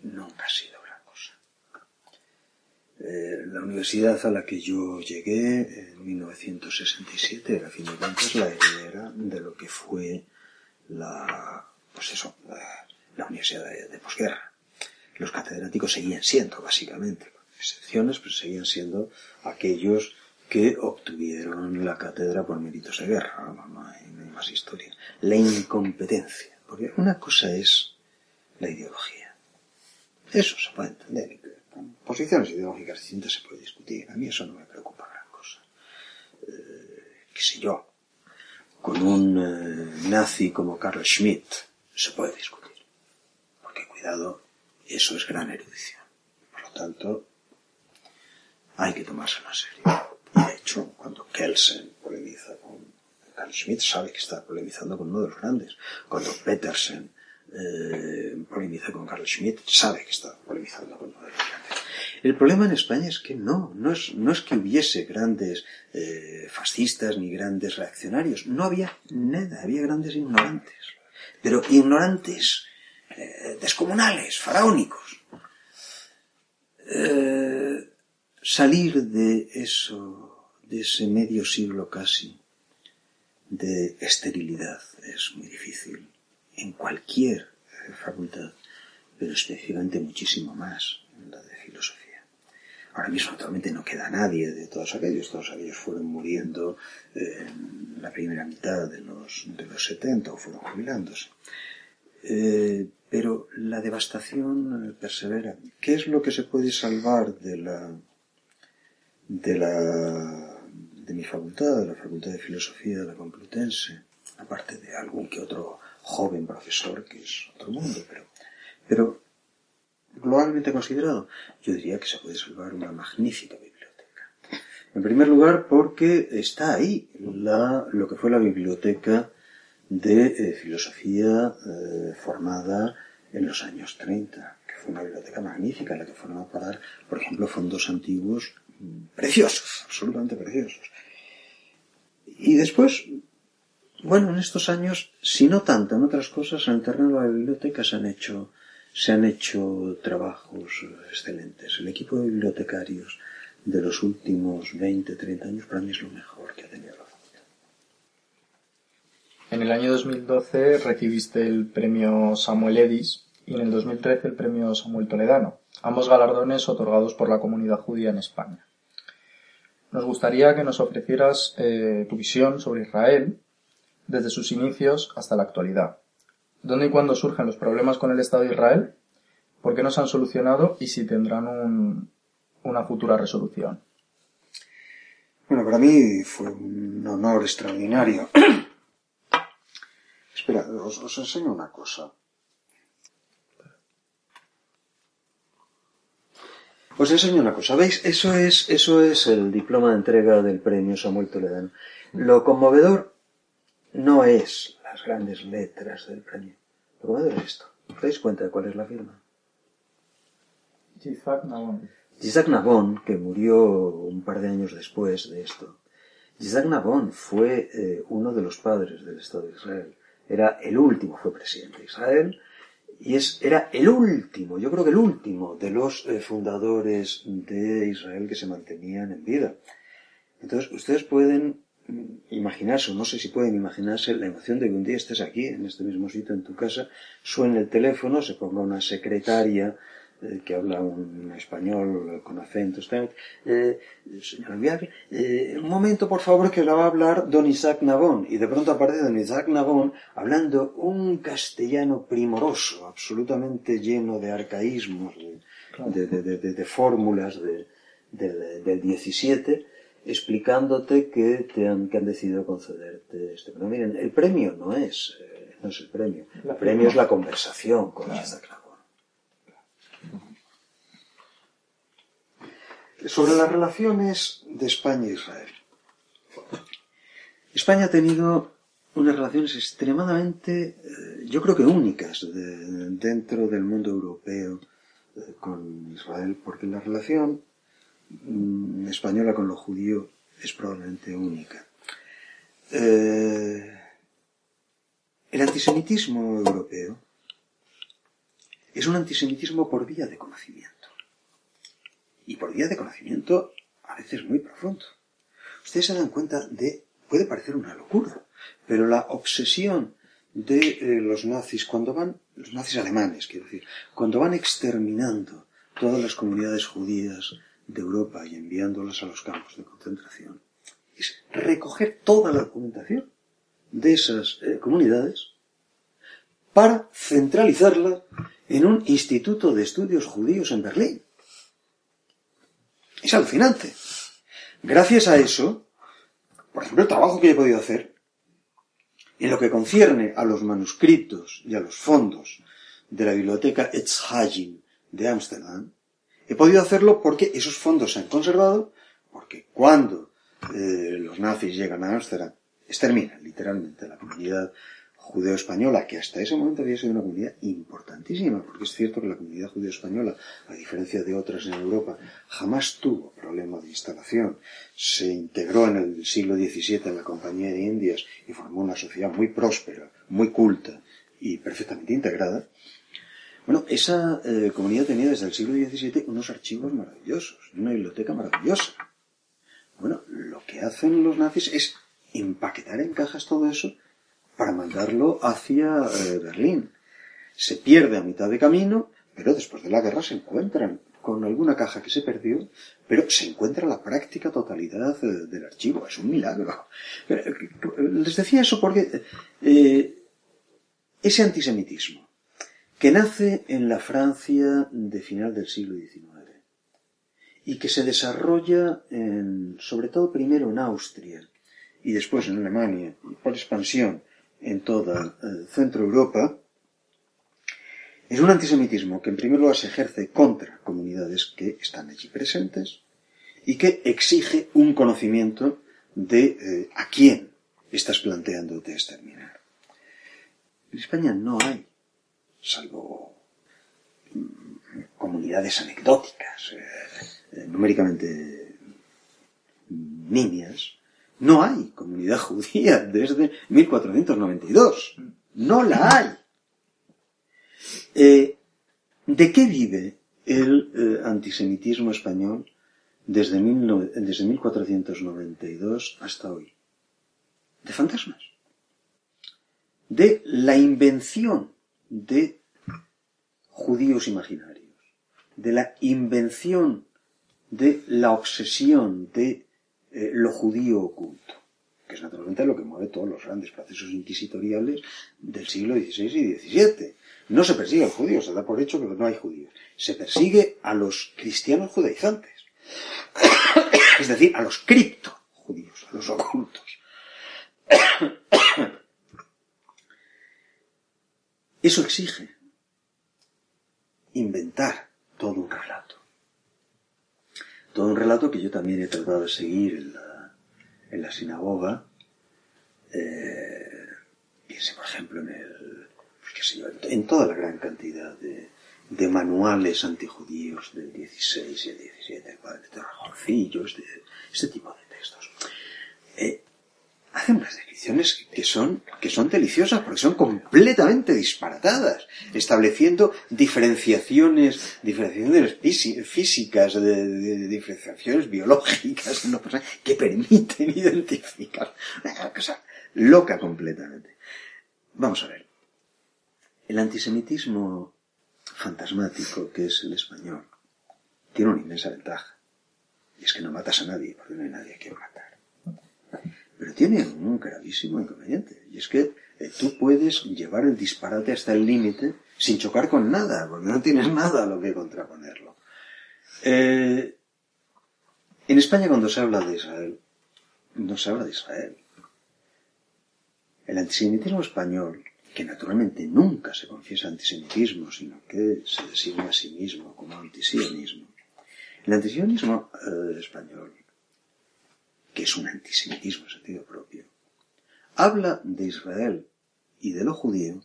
B: nunca ha sido eh, la universidad a la que yo llegué en 1967 era, a fin de cuentas, la heredera de lo que fue la, pues eso, la, universidad de, posguerra. Los catedráticos seguían siendo, básicamente, con excepciones, pero seguían siendo aquellos que obtuvieron la cátedra por méritos de guerra. No, hay, más historia. La incompetencia. Porque una cosa es la ideología. Eso se puede entender posiciones ideológicas distintas se puede discutir. A mí eso no me preocupa gran cosa. Eh, qué sé yo. con un eh, nazi como Carl Schmitt se puede discutir. Porque cuidado, eso es gran erudición. Por lo tanto, hay que tomárselo en serio. Y de hecho, cuando Kelsen polemiza con Carl Schmitt, sabe que está polemizando con uno de los grandes. Cuando Petersen eh, con Carl Schmitt, sabe que está polemizando con. El problema en España es que no, no es, no es que hubiese grandes eh, fascistas ni grandes reaccionarios, no había nada, había grandes ignorantes, pero ignorantes eh, descomunales, faraónicos. Salir de eso, de ese medio siglo casi, de esterilidad es muy difícil en cualquier facultad, pero especialmente muchísimo más en la de filosofía. Ahora mismo actualmente no queda nadie de todos aquellos, todos aquellos fueron muriendo en la primera mitad de los, de los 70 o fueron jubilándose. Eh, pero la devastación persevera. ¿Qué es lo que se puede salvar de la, de la, de mi facultad, de la Facultad de Filosofía de la Complutense? Aparte de algún que otro joven profesor, que es otro mundo, pero, pero globalmente considerado, yo diría que se puede salvar una magnífica biblioteca. En primer lugar, porque está ahí la, lo que fue la biblioteca de eh, filosofía eh, formada en los años 30, que fue una biblioteca magnífica, la que fueron a parar, por ejemplo, fondos antiguos preciosos, absolutamente preciosos. Y después, bueno, en estos años, si no tanto en otras cosas, en el terreno de la biblioteca se han hecho se han hecho trabajos excelentes. El equipo de bibliotecarios de los últimos 20, 30 años para mí es lo mejor que ha tenido la facultad.
A: En el año 2012 recibiste el premio Samuel Edis y en el 2013 el premio Samuel Toledano, ambos galardones otorgados por la comunidad judía en España. Nos gustaría que nos ofrecieras eh, tu visión sobre Israel desde sus inicios hasta la actualidad ¿Dónde y cuándo surgen los problemas con el Estado de Israel? ¿Por qué no se han solucionado y si tendrán un, una futura resolución?
B: Bueno, para mí fue un honor extraordinario. Espera, os, os enseño una cosa. Os enseño una cosa. ¿Veis? Eso es, eso es el diploma de entrega del premio Samuel Toledano. Lo conmovedor no es las grandes letras del premio. Lo que es esto. ¿Os dais cuenta de cuál es la firma?
A: Isaac Nabon.
B: Isaac Nabon, que murió un par de años después de esto. Isaac Nabon fue eh, uno de los padres del Estado de Israel. Era el último, fue presidente de Israel, y es, era el último, yo creo que el último de los eh, fundadores de Israel que se mantenían en vida. Entonces, ustedes pueden imaginarse, o no sé si pueden imaginarse la emoción de que un día estés aquí, en este mismo sitio, en tu casa, suene el teléfono, se ponga una secretaria eh, que habla un español con acentos, eh, señor eh, un momento por favor que la va a hablar don Isaac Nabón, y de pronto aparece don Isaac Nabón hablando un castellano primoroso, absolutamente lleno de arcaísmos, de, de, de, de fórmulas del 17, explicándote que te han, que han decidido concederte este premio. Miren, el premio no es, eh, no es el premio. El premio es la conversación con claro. Isaac Sobre las relaciones de España e Israel. España ha tenido unas relaciones extremadamente, eh, yo creo que únicas de, dentro del mundo europeo eh, con Israel, porque la relación Mm, española con lo judío es probablemente única. Eh, el antisemitismo europeo es un antisemitismo por vía de conocimiento. Y por vía de conocimiento a veces muy profundo. Ustedes se dan cuenta de, puede parecer una locura, pero la obsesión de eh, los nazis cuando van, los nazis alemanes quiero decir, cuando van exterminando todas las comunidades judías de Europa y enviándolas a los campos de concentración, es recoger toda la documentación de esas eh, comunidades para centralizarla en un instituto de estudios judíos en Berlín. Es alucinante. Gracias a eso, por ejemplo, el trabajo que he podido hacer En lo que concierne a los manuscritos y a los fondos de la biblioteca Etzhagen de Ámsterdam, he podido hacerlo porque esos fondos se han conservado, porque cuando eh, los nazis llegan a Ámsterdam, exterminan literalmente la comunidad judeo-española, que hasta ese momento había sido una comunidad importantísima, porque es cierto que la comunidad judeo-española, a diferencia de otras en Europa, jamás tuvo problema de instalación. Se integró en el siglo XVII en la Compañía de Indias y formó una sociedad muy próspera, muy culta y perfectamente integrada. Bueno, esa eh, comunidad tenía desde el siglo XVII unos archivos maravillosos, una biblioteca maravillosa. Bueno, lo que hacen los nazis es empaquetar en cajas todo eso para mandarlo hacia eh, Berlín. Se pierde a mitad de camino, pero después de la guerra se encuentran con alguna caja que se perdió, pero se encuentra la práctica totalidad eh, del archivo. Es un milagro. Les decía eso porque ese antisemitismo que nace en la Francia de final del siglo XIX y que se desarrolla en, sobre todo primero en Austria y después en Alemania y por expansión en toda eh, Centro Europa, es un antisemitismo que en primer lugar se ejerce contra comunidades que están allí presentes y que exige un conocimiento de eh, a quién estás planteando de exterminar. En España no hay, salvo mm, comunidades anecdóticas, eh, numéricamente niñas, no hay comunidad judía desde 1492. No la hay. Eh, ¿De qué vive el eh, antisemitismo español desde, desde 1492 hasta hoy? De fantasmas. De la invención de judíos imaginarios. De la invención de la obsesión de eh, lo judío oculto, que es naturalmente lo que mueve todos los grandes procesos inquisitoriales del siglo XVI y XVII. No se persigue a los judíos, se da por hecho que no hay judíos. Se persigue a los cristianos judaizantes. es decir, a los cripto judíos, a los ocultos. Eso exige inventar todo un relato todo un relato que yo también he tratado de seguir en la, en la sinagoga. Eh, piense, por ejemplo, en el, yo, en, toda la gran cantidad de, manuales antijudíos del 16 y el 17, de Torrejoncillos, de este tipo de textos. Eh, hacen unas descripciones que son, que son deliciosas porque son completamente disparatadas, estableciendo diferenciaciones, diferenciaciones físicas, de, diferenciaciones biológicas que permiten identificar una cosa loca completamente. Vamos a ver. El antisemitismo fantasmático que es el español tiene una inmensa ventaja. Y es que no matas a nadie porque no hay nadie que matar. Pero tiene un gravísimo inconveniente, y es que eh, tú puedes llevar el disparate hasta el límite sin chocar con nada, porque no tienes nada a lo que contraponerlo. Eh, en España cuando se habla de Israel, no se habla de Israel. El antisemitismo español, que naturalmente nunca se confiesa antisemitismo, sino que se designa a sí mismo como antisionismo, el antisionismo eh, español que es un antisemitismo en sentido propio, habla de Israel y de lo judío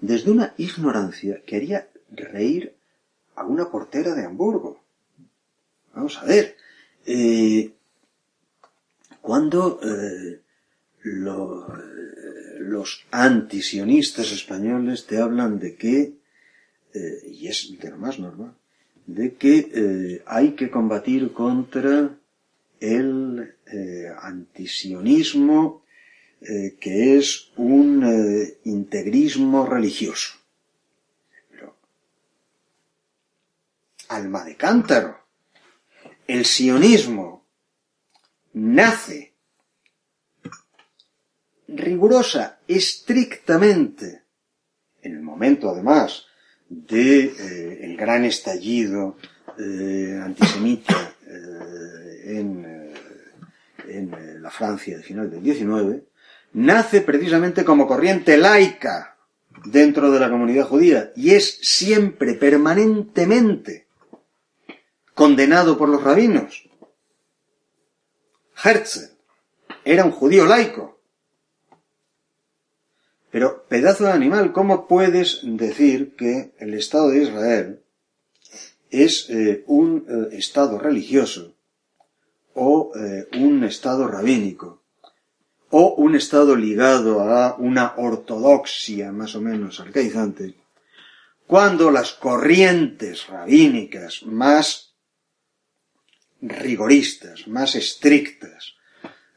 B: desde una ignorancia que haría reír a una portera de Hamburgo. Vamos a ver, eh, cuando eh, los antisionistas españoles te hablan de que, eh, y es de lo más normal, de que hay que combatir contra el eh, antisionismo, eh, que es un eh, integrismo religioso. Pero, alma de cántaro, el sionismo nace rigurosa, estrictamente, en el momento además de el gran estallido antisemita en en eh, la Francia de final del XIX, nace precisamente como corriente laica dentro de la comunidad judía y es siempre, permanentemente, condenado por los rabinos. Herzl era un judío laico. Pero, pedazo de animal, ¿cómo puedes decir que el Estado de Israel es eh, un eh, Estado religioso o eh, un Estado rabínico o un Estado ligado a una ortodoxia más o menos arcaizante, cuando las corrientes rabínicas más rigoristas, más estrictas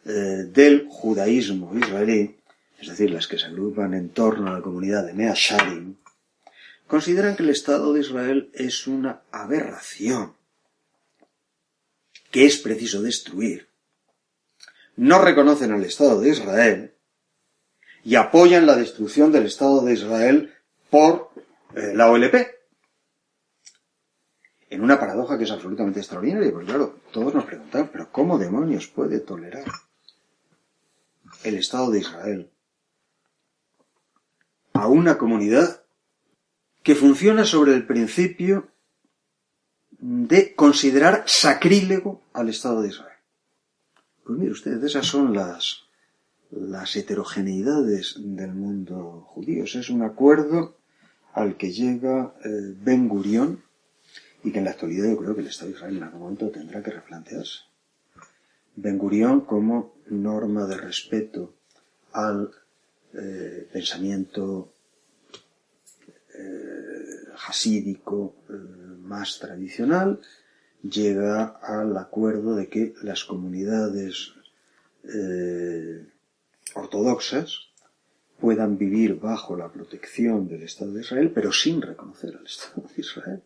B: del judaísmo israelí es decir, las que se agrupan en torno a la comunidad de Mea Sharim, consideran que el Estado de Israel es una aberración que es preciso destruir. No reconocen al Estado de Israel y apoyan la destrucción del Estado de Israel por eh, la OLP. En una paradoja que es absolutamente extraordinaria, porque claro, todos nos preguntan, pero ¿cómo demonios puede tolerar el Estado de Israel a una comunidad que funciona sobre el principio de considerar sacrílego al Estado de Israel. Pues mire ustedes, esas son las, las heterogeneidades del mundo judío. es un acuerdo al que llega eh, Ben Gurión y que en la actualidad yo creo que el Estado de Israel en algún momento tendrá que replantearse. Ben Gurión como norma de respeto al eh, pensamiento eh, hasídico eh, más tradicional, llega al acuerdo de que las comunidades ortodoxas puedan vivir bajo la protección del Estado de Israel, pero sin reconocer al Estado de Israel.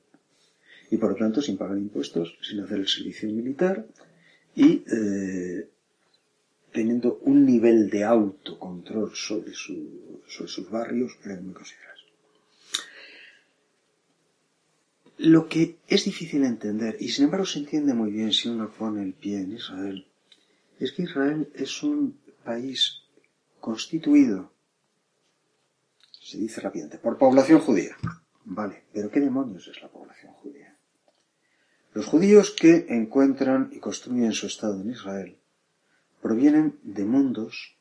B: Y por lo tanto sin pagar impuestos, sin hacer el servicio militar y teniendo un nivel de autocontrol sobre, sus barrios muy considerable. Lo que es difícil entender, y sin embargo se entiende muy bien si uno pone el pie en Israel, es que Israel es un país constituido, se dice rápidamente, por población judía. Vale, pero ¿qué demonios es la población judía? Los judíos que encuentran y construyen su Estado en Israel provienen de mundos,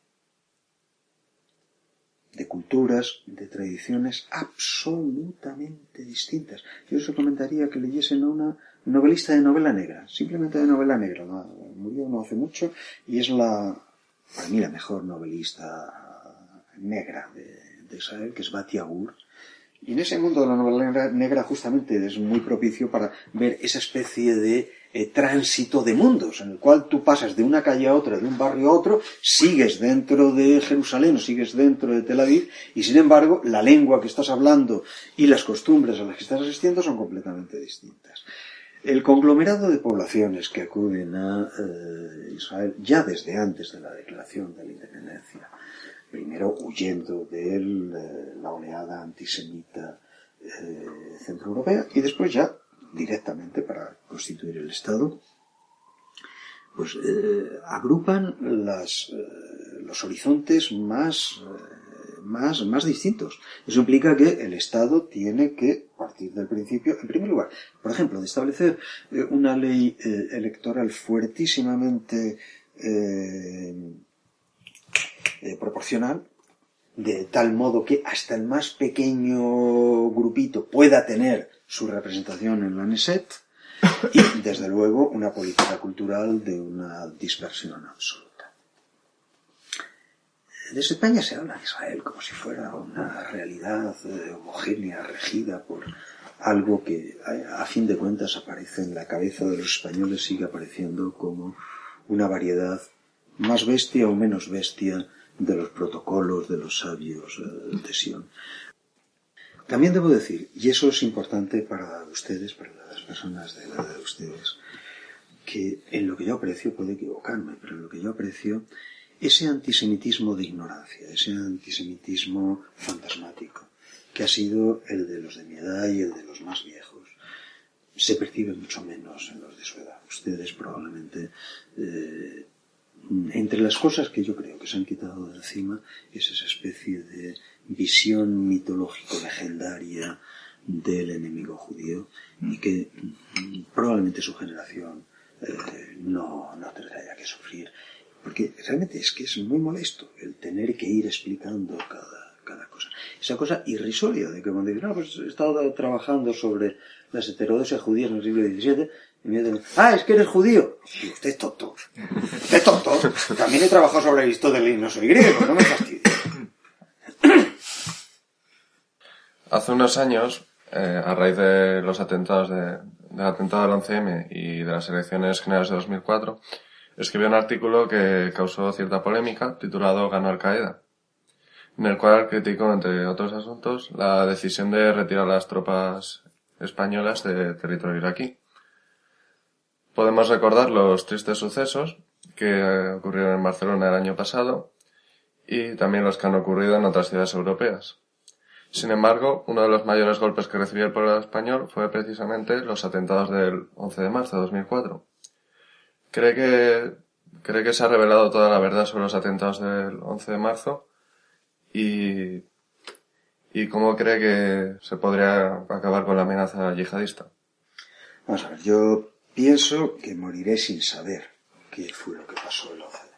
B: de culturas, de tradiciones absolutamente distintas. Yo os recomendaría que leyesen a una novelista de novela negra, simplemente de novela negra. Murió no hace mucho y es la, para mí, la mejor novelista negra de, Israel, que es Batia Gur. Y en ese mundo de la novela negra justamente es muy propicio para ver esa especie de eh, tránsito de mundos, en el cual tú pasas de una calle a otra, de un barrio a otro, sigues dentro de Jerusalén o sigues dentro de Tel Aviv, y sin embargo la lengua que estás hablando y las costumbres a las que estás asistiendo son completamente distintas. El conglomerado de poblaciones que acuden a eh, Israel ya desde antes de la declaración de la independencia, primero huyendo de eh, la oleada antisemita centroeuropea y después ya directamente para constituir el Estado, pues eh, agrupan las, eh, los horizontes más, eh, más, más distintos. Eso implica que el Estado tiene que partir del principio, en primer lugar, por ejemplo, de establecer una ley electoral fuertísimamente proporcional, de tal modo que hasta el más pequeño grupito pueda tener su representación en la NESET y, desde luego, una política cultural de una dispersión absoluta. Desde España se habla de Israel como si fuera una realidad eh, homogénea, regida por algo que, a fin de cuentas, aparece en la cabeza de los españoles, sigue apareciendo como una variedad más bestia o menos bestia de los protocolos de los sabios eh, de Sion. También debo decir, y eso es importante para ustedes, para las personas de la edad de ustedes, que en lo que yo aprecio, puedo equivocarme, pero en lo que yo aprecio, ese antisemitismo de ignorancia, ese antisemitismo fantasmático, que ha sido el de los de mi edad y el de los más viejos, se percibe mucho menos en los de su edad. Ustedes probablemente eh, entre las cosas que yo creo que se han quitado de encima es esa especie de visión mitológico legendaria del enemigo judío y que mm, probablemente su generación eh, no, no tendría que sufrir. Porque realmente es que es muy molesto el tener que ir explicando cada, cada cosa. Esa cosa irrisoria de que cuando dicen, no, pues he estado trabajando sobre las heterodoxias judías en el siglo XVII, ah, es que eres judío. Y usted es tonto. Usted es tonto. También he trabajado sobre Aristóteles y no soy griego, no me fastidies.
D: Hace unos años, eh, a raíz de los atentados de, del atentado del 11M y de las elecciones generales de 2004, escribió un artículo que causó cierta polémica titulado Ganó Al Qaeda, en el cual criticó, entre otros asuntos, la decisión de retirar las tropas españolas de territorio iraquí. Podemos recordar los tristes sucesos que ocurrieron en Barcelona el año pasado y también los que han ocurrido en otras ciudades europeas. Sin embargo, uno de los mayores golpes que recibió el pueblo español fue precisamente los atentados del 11 de marzo de 2004. ¿Cree que, cree que se ha revelado toda la verdad sobre los atentados del 11 de marzo? ¿Y, y cómo cree que se podría acabar con la amenaza yihadista?
B: Vamos a ver, yo pienso que moriré sin saber qué fue lo que pasó el 11 de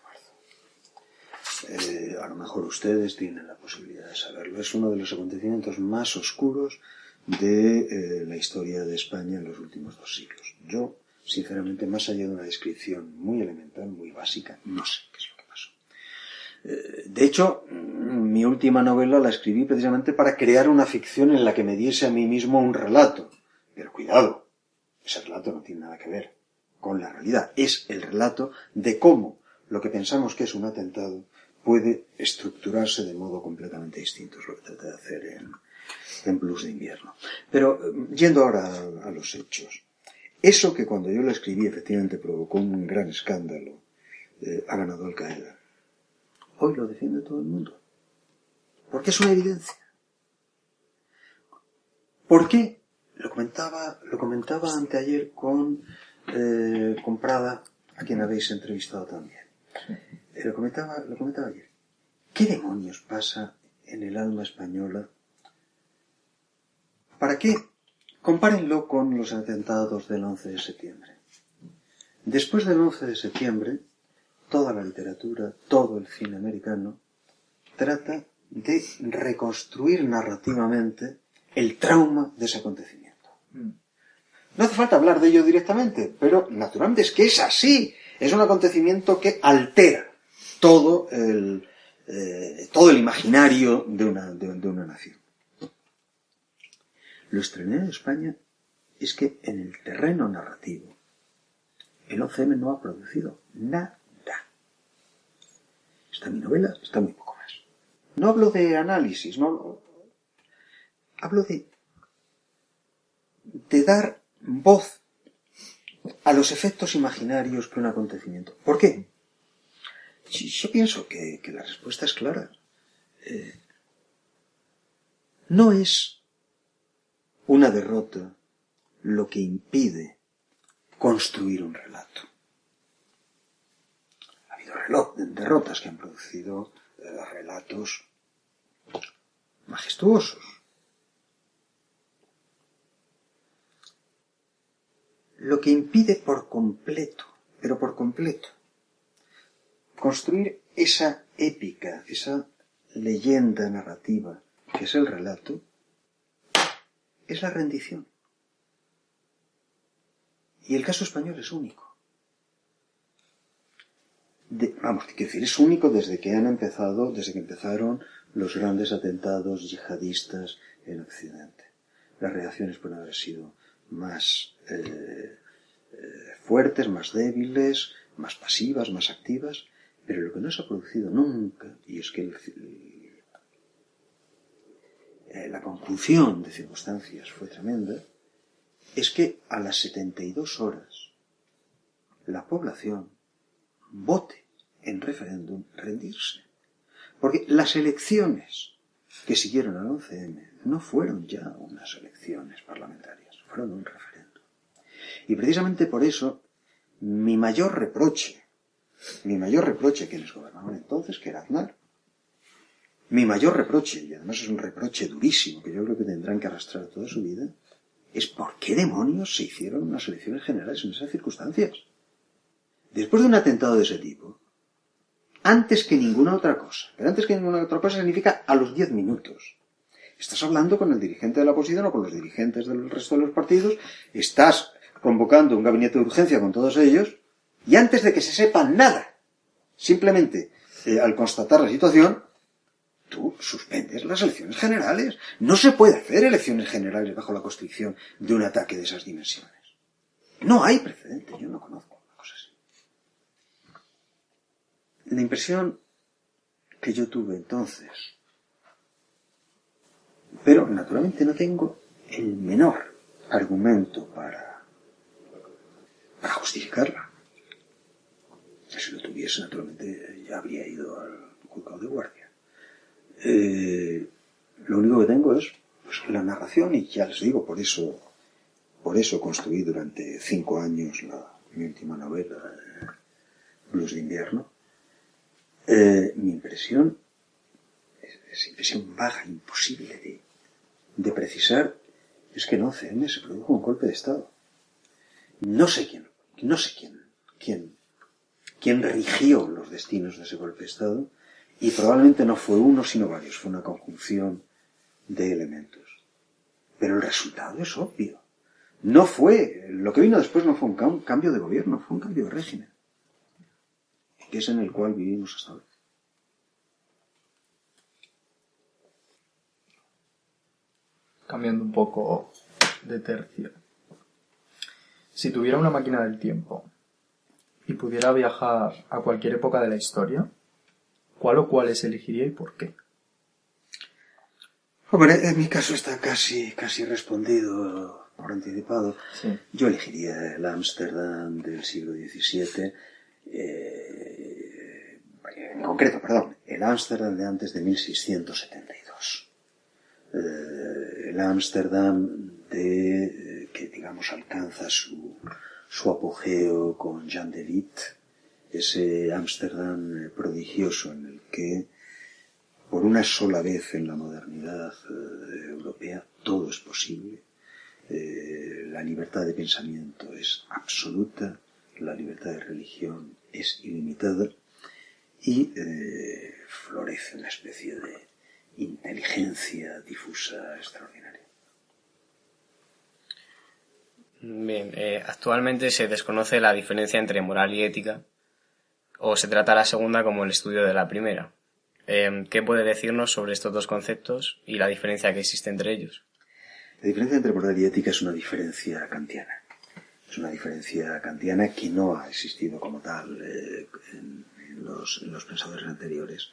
B: eh, a lo mejor ustedes tienen la posibilidad de saberlo. Es uno de los acontecimientos más oscuros de eh, la historia de España en los últimos dos siglos. Yo, sinceramente, más allá de una descripción muy elemental, muy básica, no sé qué es lo que pasó. Eh, de hecho, mi última novela la escribí precisamente para crear una ficción en la que me diese a mí mismo un relato. Pero cuidado, ese relato no tiene nada que ver con la realidad. Es el relato de cómo lo que pensamos que es un atentado puede estructurarse de modo completamente distinto. Es lo que traté de hacer en, en Blues de invierno. Pero eh, yendo ahora a, a, los hechos. Eso que cuando yo lo escribí efectivamente provocó un gran escándalo, eh, ha ganado Al Qaeda. Hoy lo defiende todo el mundo. Porque es una evidencia. ¿Por qué? Lo comentaba, lo comentaba anteayer con, eh, con Prada, a quien habéis entrevistado también. Eh, lo comentaba, lo comentaba ayer. ¿Qué demonios pasa en el alma española? ¿Para qué? Compárenlo con los atentados del 11 de septiembre. Después del 11 de septiembre, toda la literatura, todo el cine americano, trata de reconstruir narrativamente el trauma de ese acontecimiento. No hace falta hablar de ello directamente, pero naturalmente es que es así. Es un acontecimiento que altera todo el, eh, todo el imaginario de una, de, una nación. Lo extraordinario de España es que en el terreno narrativo el OCM no ha producido nada. Está mi novela, está muy poco más. No hablo de análisis, no hablo de de dar voz a los efectos imaginarios que un acontecimiento. ¿Por qué? Yo pienso que, la respuesta es clara. Eh, no es una derrota lo que impide construir un relato. Ha habido derrotas que han producido eh, relatos majestuosos. Lo que impide por completo, pero por completo, construir esa épica, esa leyenda narrativa que es el relato, es la rendición. Y el caso español es único. De, vamos, quiero decir, es único desde que han empezado, desde que empezaron los grandes atentados yihadistas en Occidente. Las reacciones pueden haber sido más eh, eh, fuertes, más débiles, más pasivas, más activas, pero lo que no se ha producido nunca, y es que eh, la conjunción de circunstancias fue tremenda, es que a las 72 horas la población vote en referéndum rendirse. Porque las elecciones que siguieron al 11M no fueron ya unas elecciones parlamentarias, un referéndum. Y precisamente por eso mi mayor reproche mi mayor reproche a quienes gobernaban entonces, que era Aznar, mi mayor reproche, y además es un reproche durísimo que yo creo que tendrán que arrastrar toda su vida, es por qué demonios se hicieron unas elecciones generales en esas circunstancias. Después de un atentado de ese tipo, antes que ninguna otra cosa, pero antes que ninguna otra cosa significa a los diez minutos. Estás hablando con el dirigente de la oposición o con los dirigentes del resto de los partidos, estás convocando un gabinete de urgencia con todos ellos, y antes de que se sepa nada, simplemente eh, al constatar la situación, tú suspendes las elecciones generales. No se puede hacer elecciones generales bajo la constricción de un ataque de esas dimensiones. No hay precedente, yo no conozco una cosa así. La impresión que yo tuve entonces, pero naturalmente no tengo el menor argumento para, para justificarla. Si lo tuviese, naturalmente ya habría ido al juzgado de guardia. Eh, lo único que tengo es pues, la narración y ya les digo, por eso, por eso construí durante cinco años la, mi última novela, eh, Blues de invierno. Eh, mi impresión es, es, impresión baja, imposible de, de precisar, es que no, CM se produjo un golpe de Estado. No sé quién, no sé quién, quién, quién rigió los destinos de ese golpe de Estado, y probablemente no fue uno, sino varios, fue una conjunción de elementos. Pero el resultado es obvio. No fue, lo que vino después no fue un cambio de gobierno, fue un cambio de régimen, que es en el cual vivimos hasta hoy.
A: Cambiando un poco de tercio. Si tuviera una máquina del tiempo y pudiera viajar a cualquier época de la historia, ¿Cuál o cuáles elegiría y por qué?
B: Hombre, en mi caso está casi, casi respondido por anticipado.
A: Sí.
B: Yo elegiría el Ámsterdam del siglo XVII, eh, en concreto, perdón, el Ámsterdam de antes de 1672. Eh, el Ámsterdam de, que digamos alcanza su, su apogeo con Jean de Witt, ese Ámsterdam prodigioso en el que por una sola vez en la modernidad eh, europea todo es posible. Eh, la libertad de pensamiento es absoluta, la libertad de religión es ilimitada y eh, florece una especie de inteligencia difusa extraordinaria.
E: Bien, eh, actualmente se desconoce la diferencia entre moral y ética o se trata la segunda como el estudio de la primera. Eh, ¿Qué puede decirnos sobre estos dos conceptos y la diferencia que existe entre ellos?
B: La diferencia entre moral y ética es una diferencia kantiana. Es una diferencia kantiana que no ha existido como tal eh, en, los, en, los, pensadores anteriores.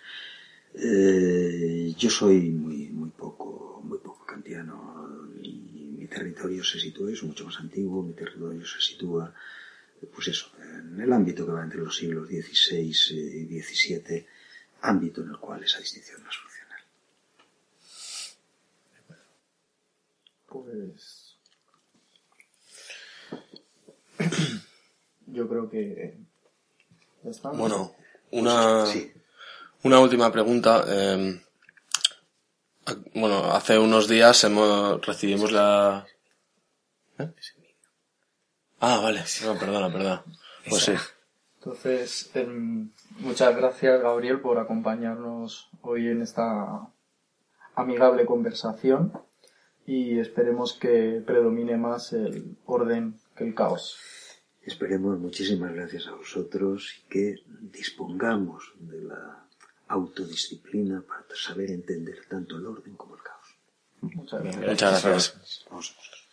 B: Eh, yo soy muy, muy poco, muy poco kantiano territorio se sitúa, es mucho más antiguo, mi territorio se sitúa pues eso, en el ámbito que va entre los siglos XVI y XVII, ámbito en el cual esa distinción no es funcional.
A: Pues yo creo que
C: bueno, una
B: sí.
C: una última pregunta. Eh, bueno, hace unos días hemos recibimos la ¿Eh? Ah, vale. No, perdona, perdona. Pues sí.
A: Entonces, eh, muchas gracias, Gabriel, por acompañarnos hoy en esta amigable conversación y esperemos que predomine más el orden que el caos.
B: Esperemos, muchísimas gracias a vosotros y que dispongamos de la autodisciplina para saber entender tanto el orden como el caos.
A: Muchas gracias.
C: Muchas gracias.
B: Vamos a vosotros.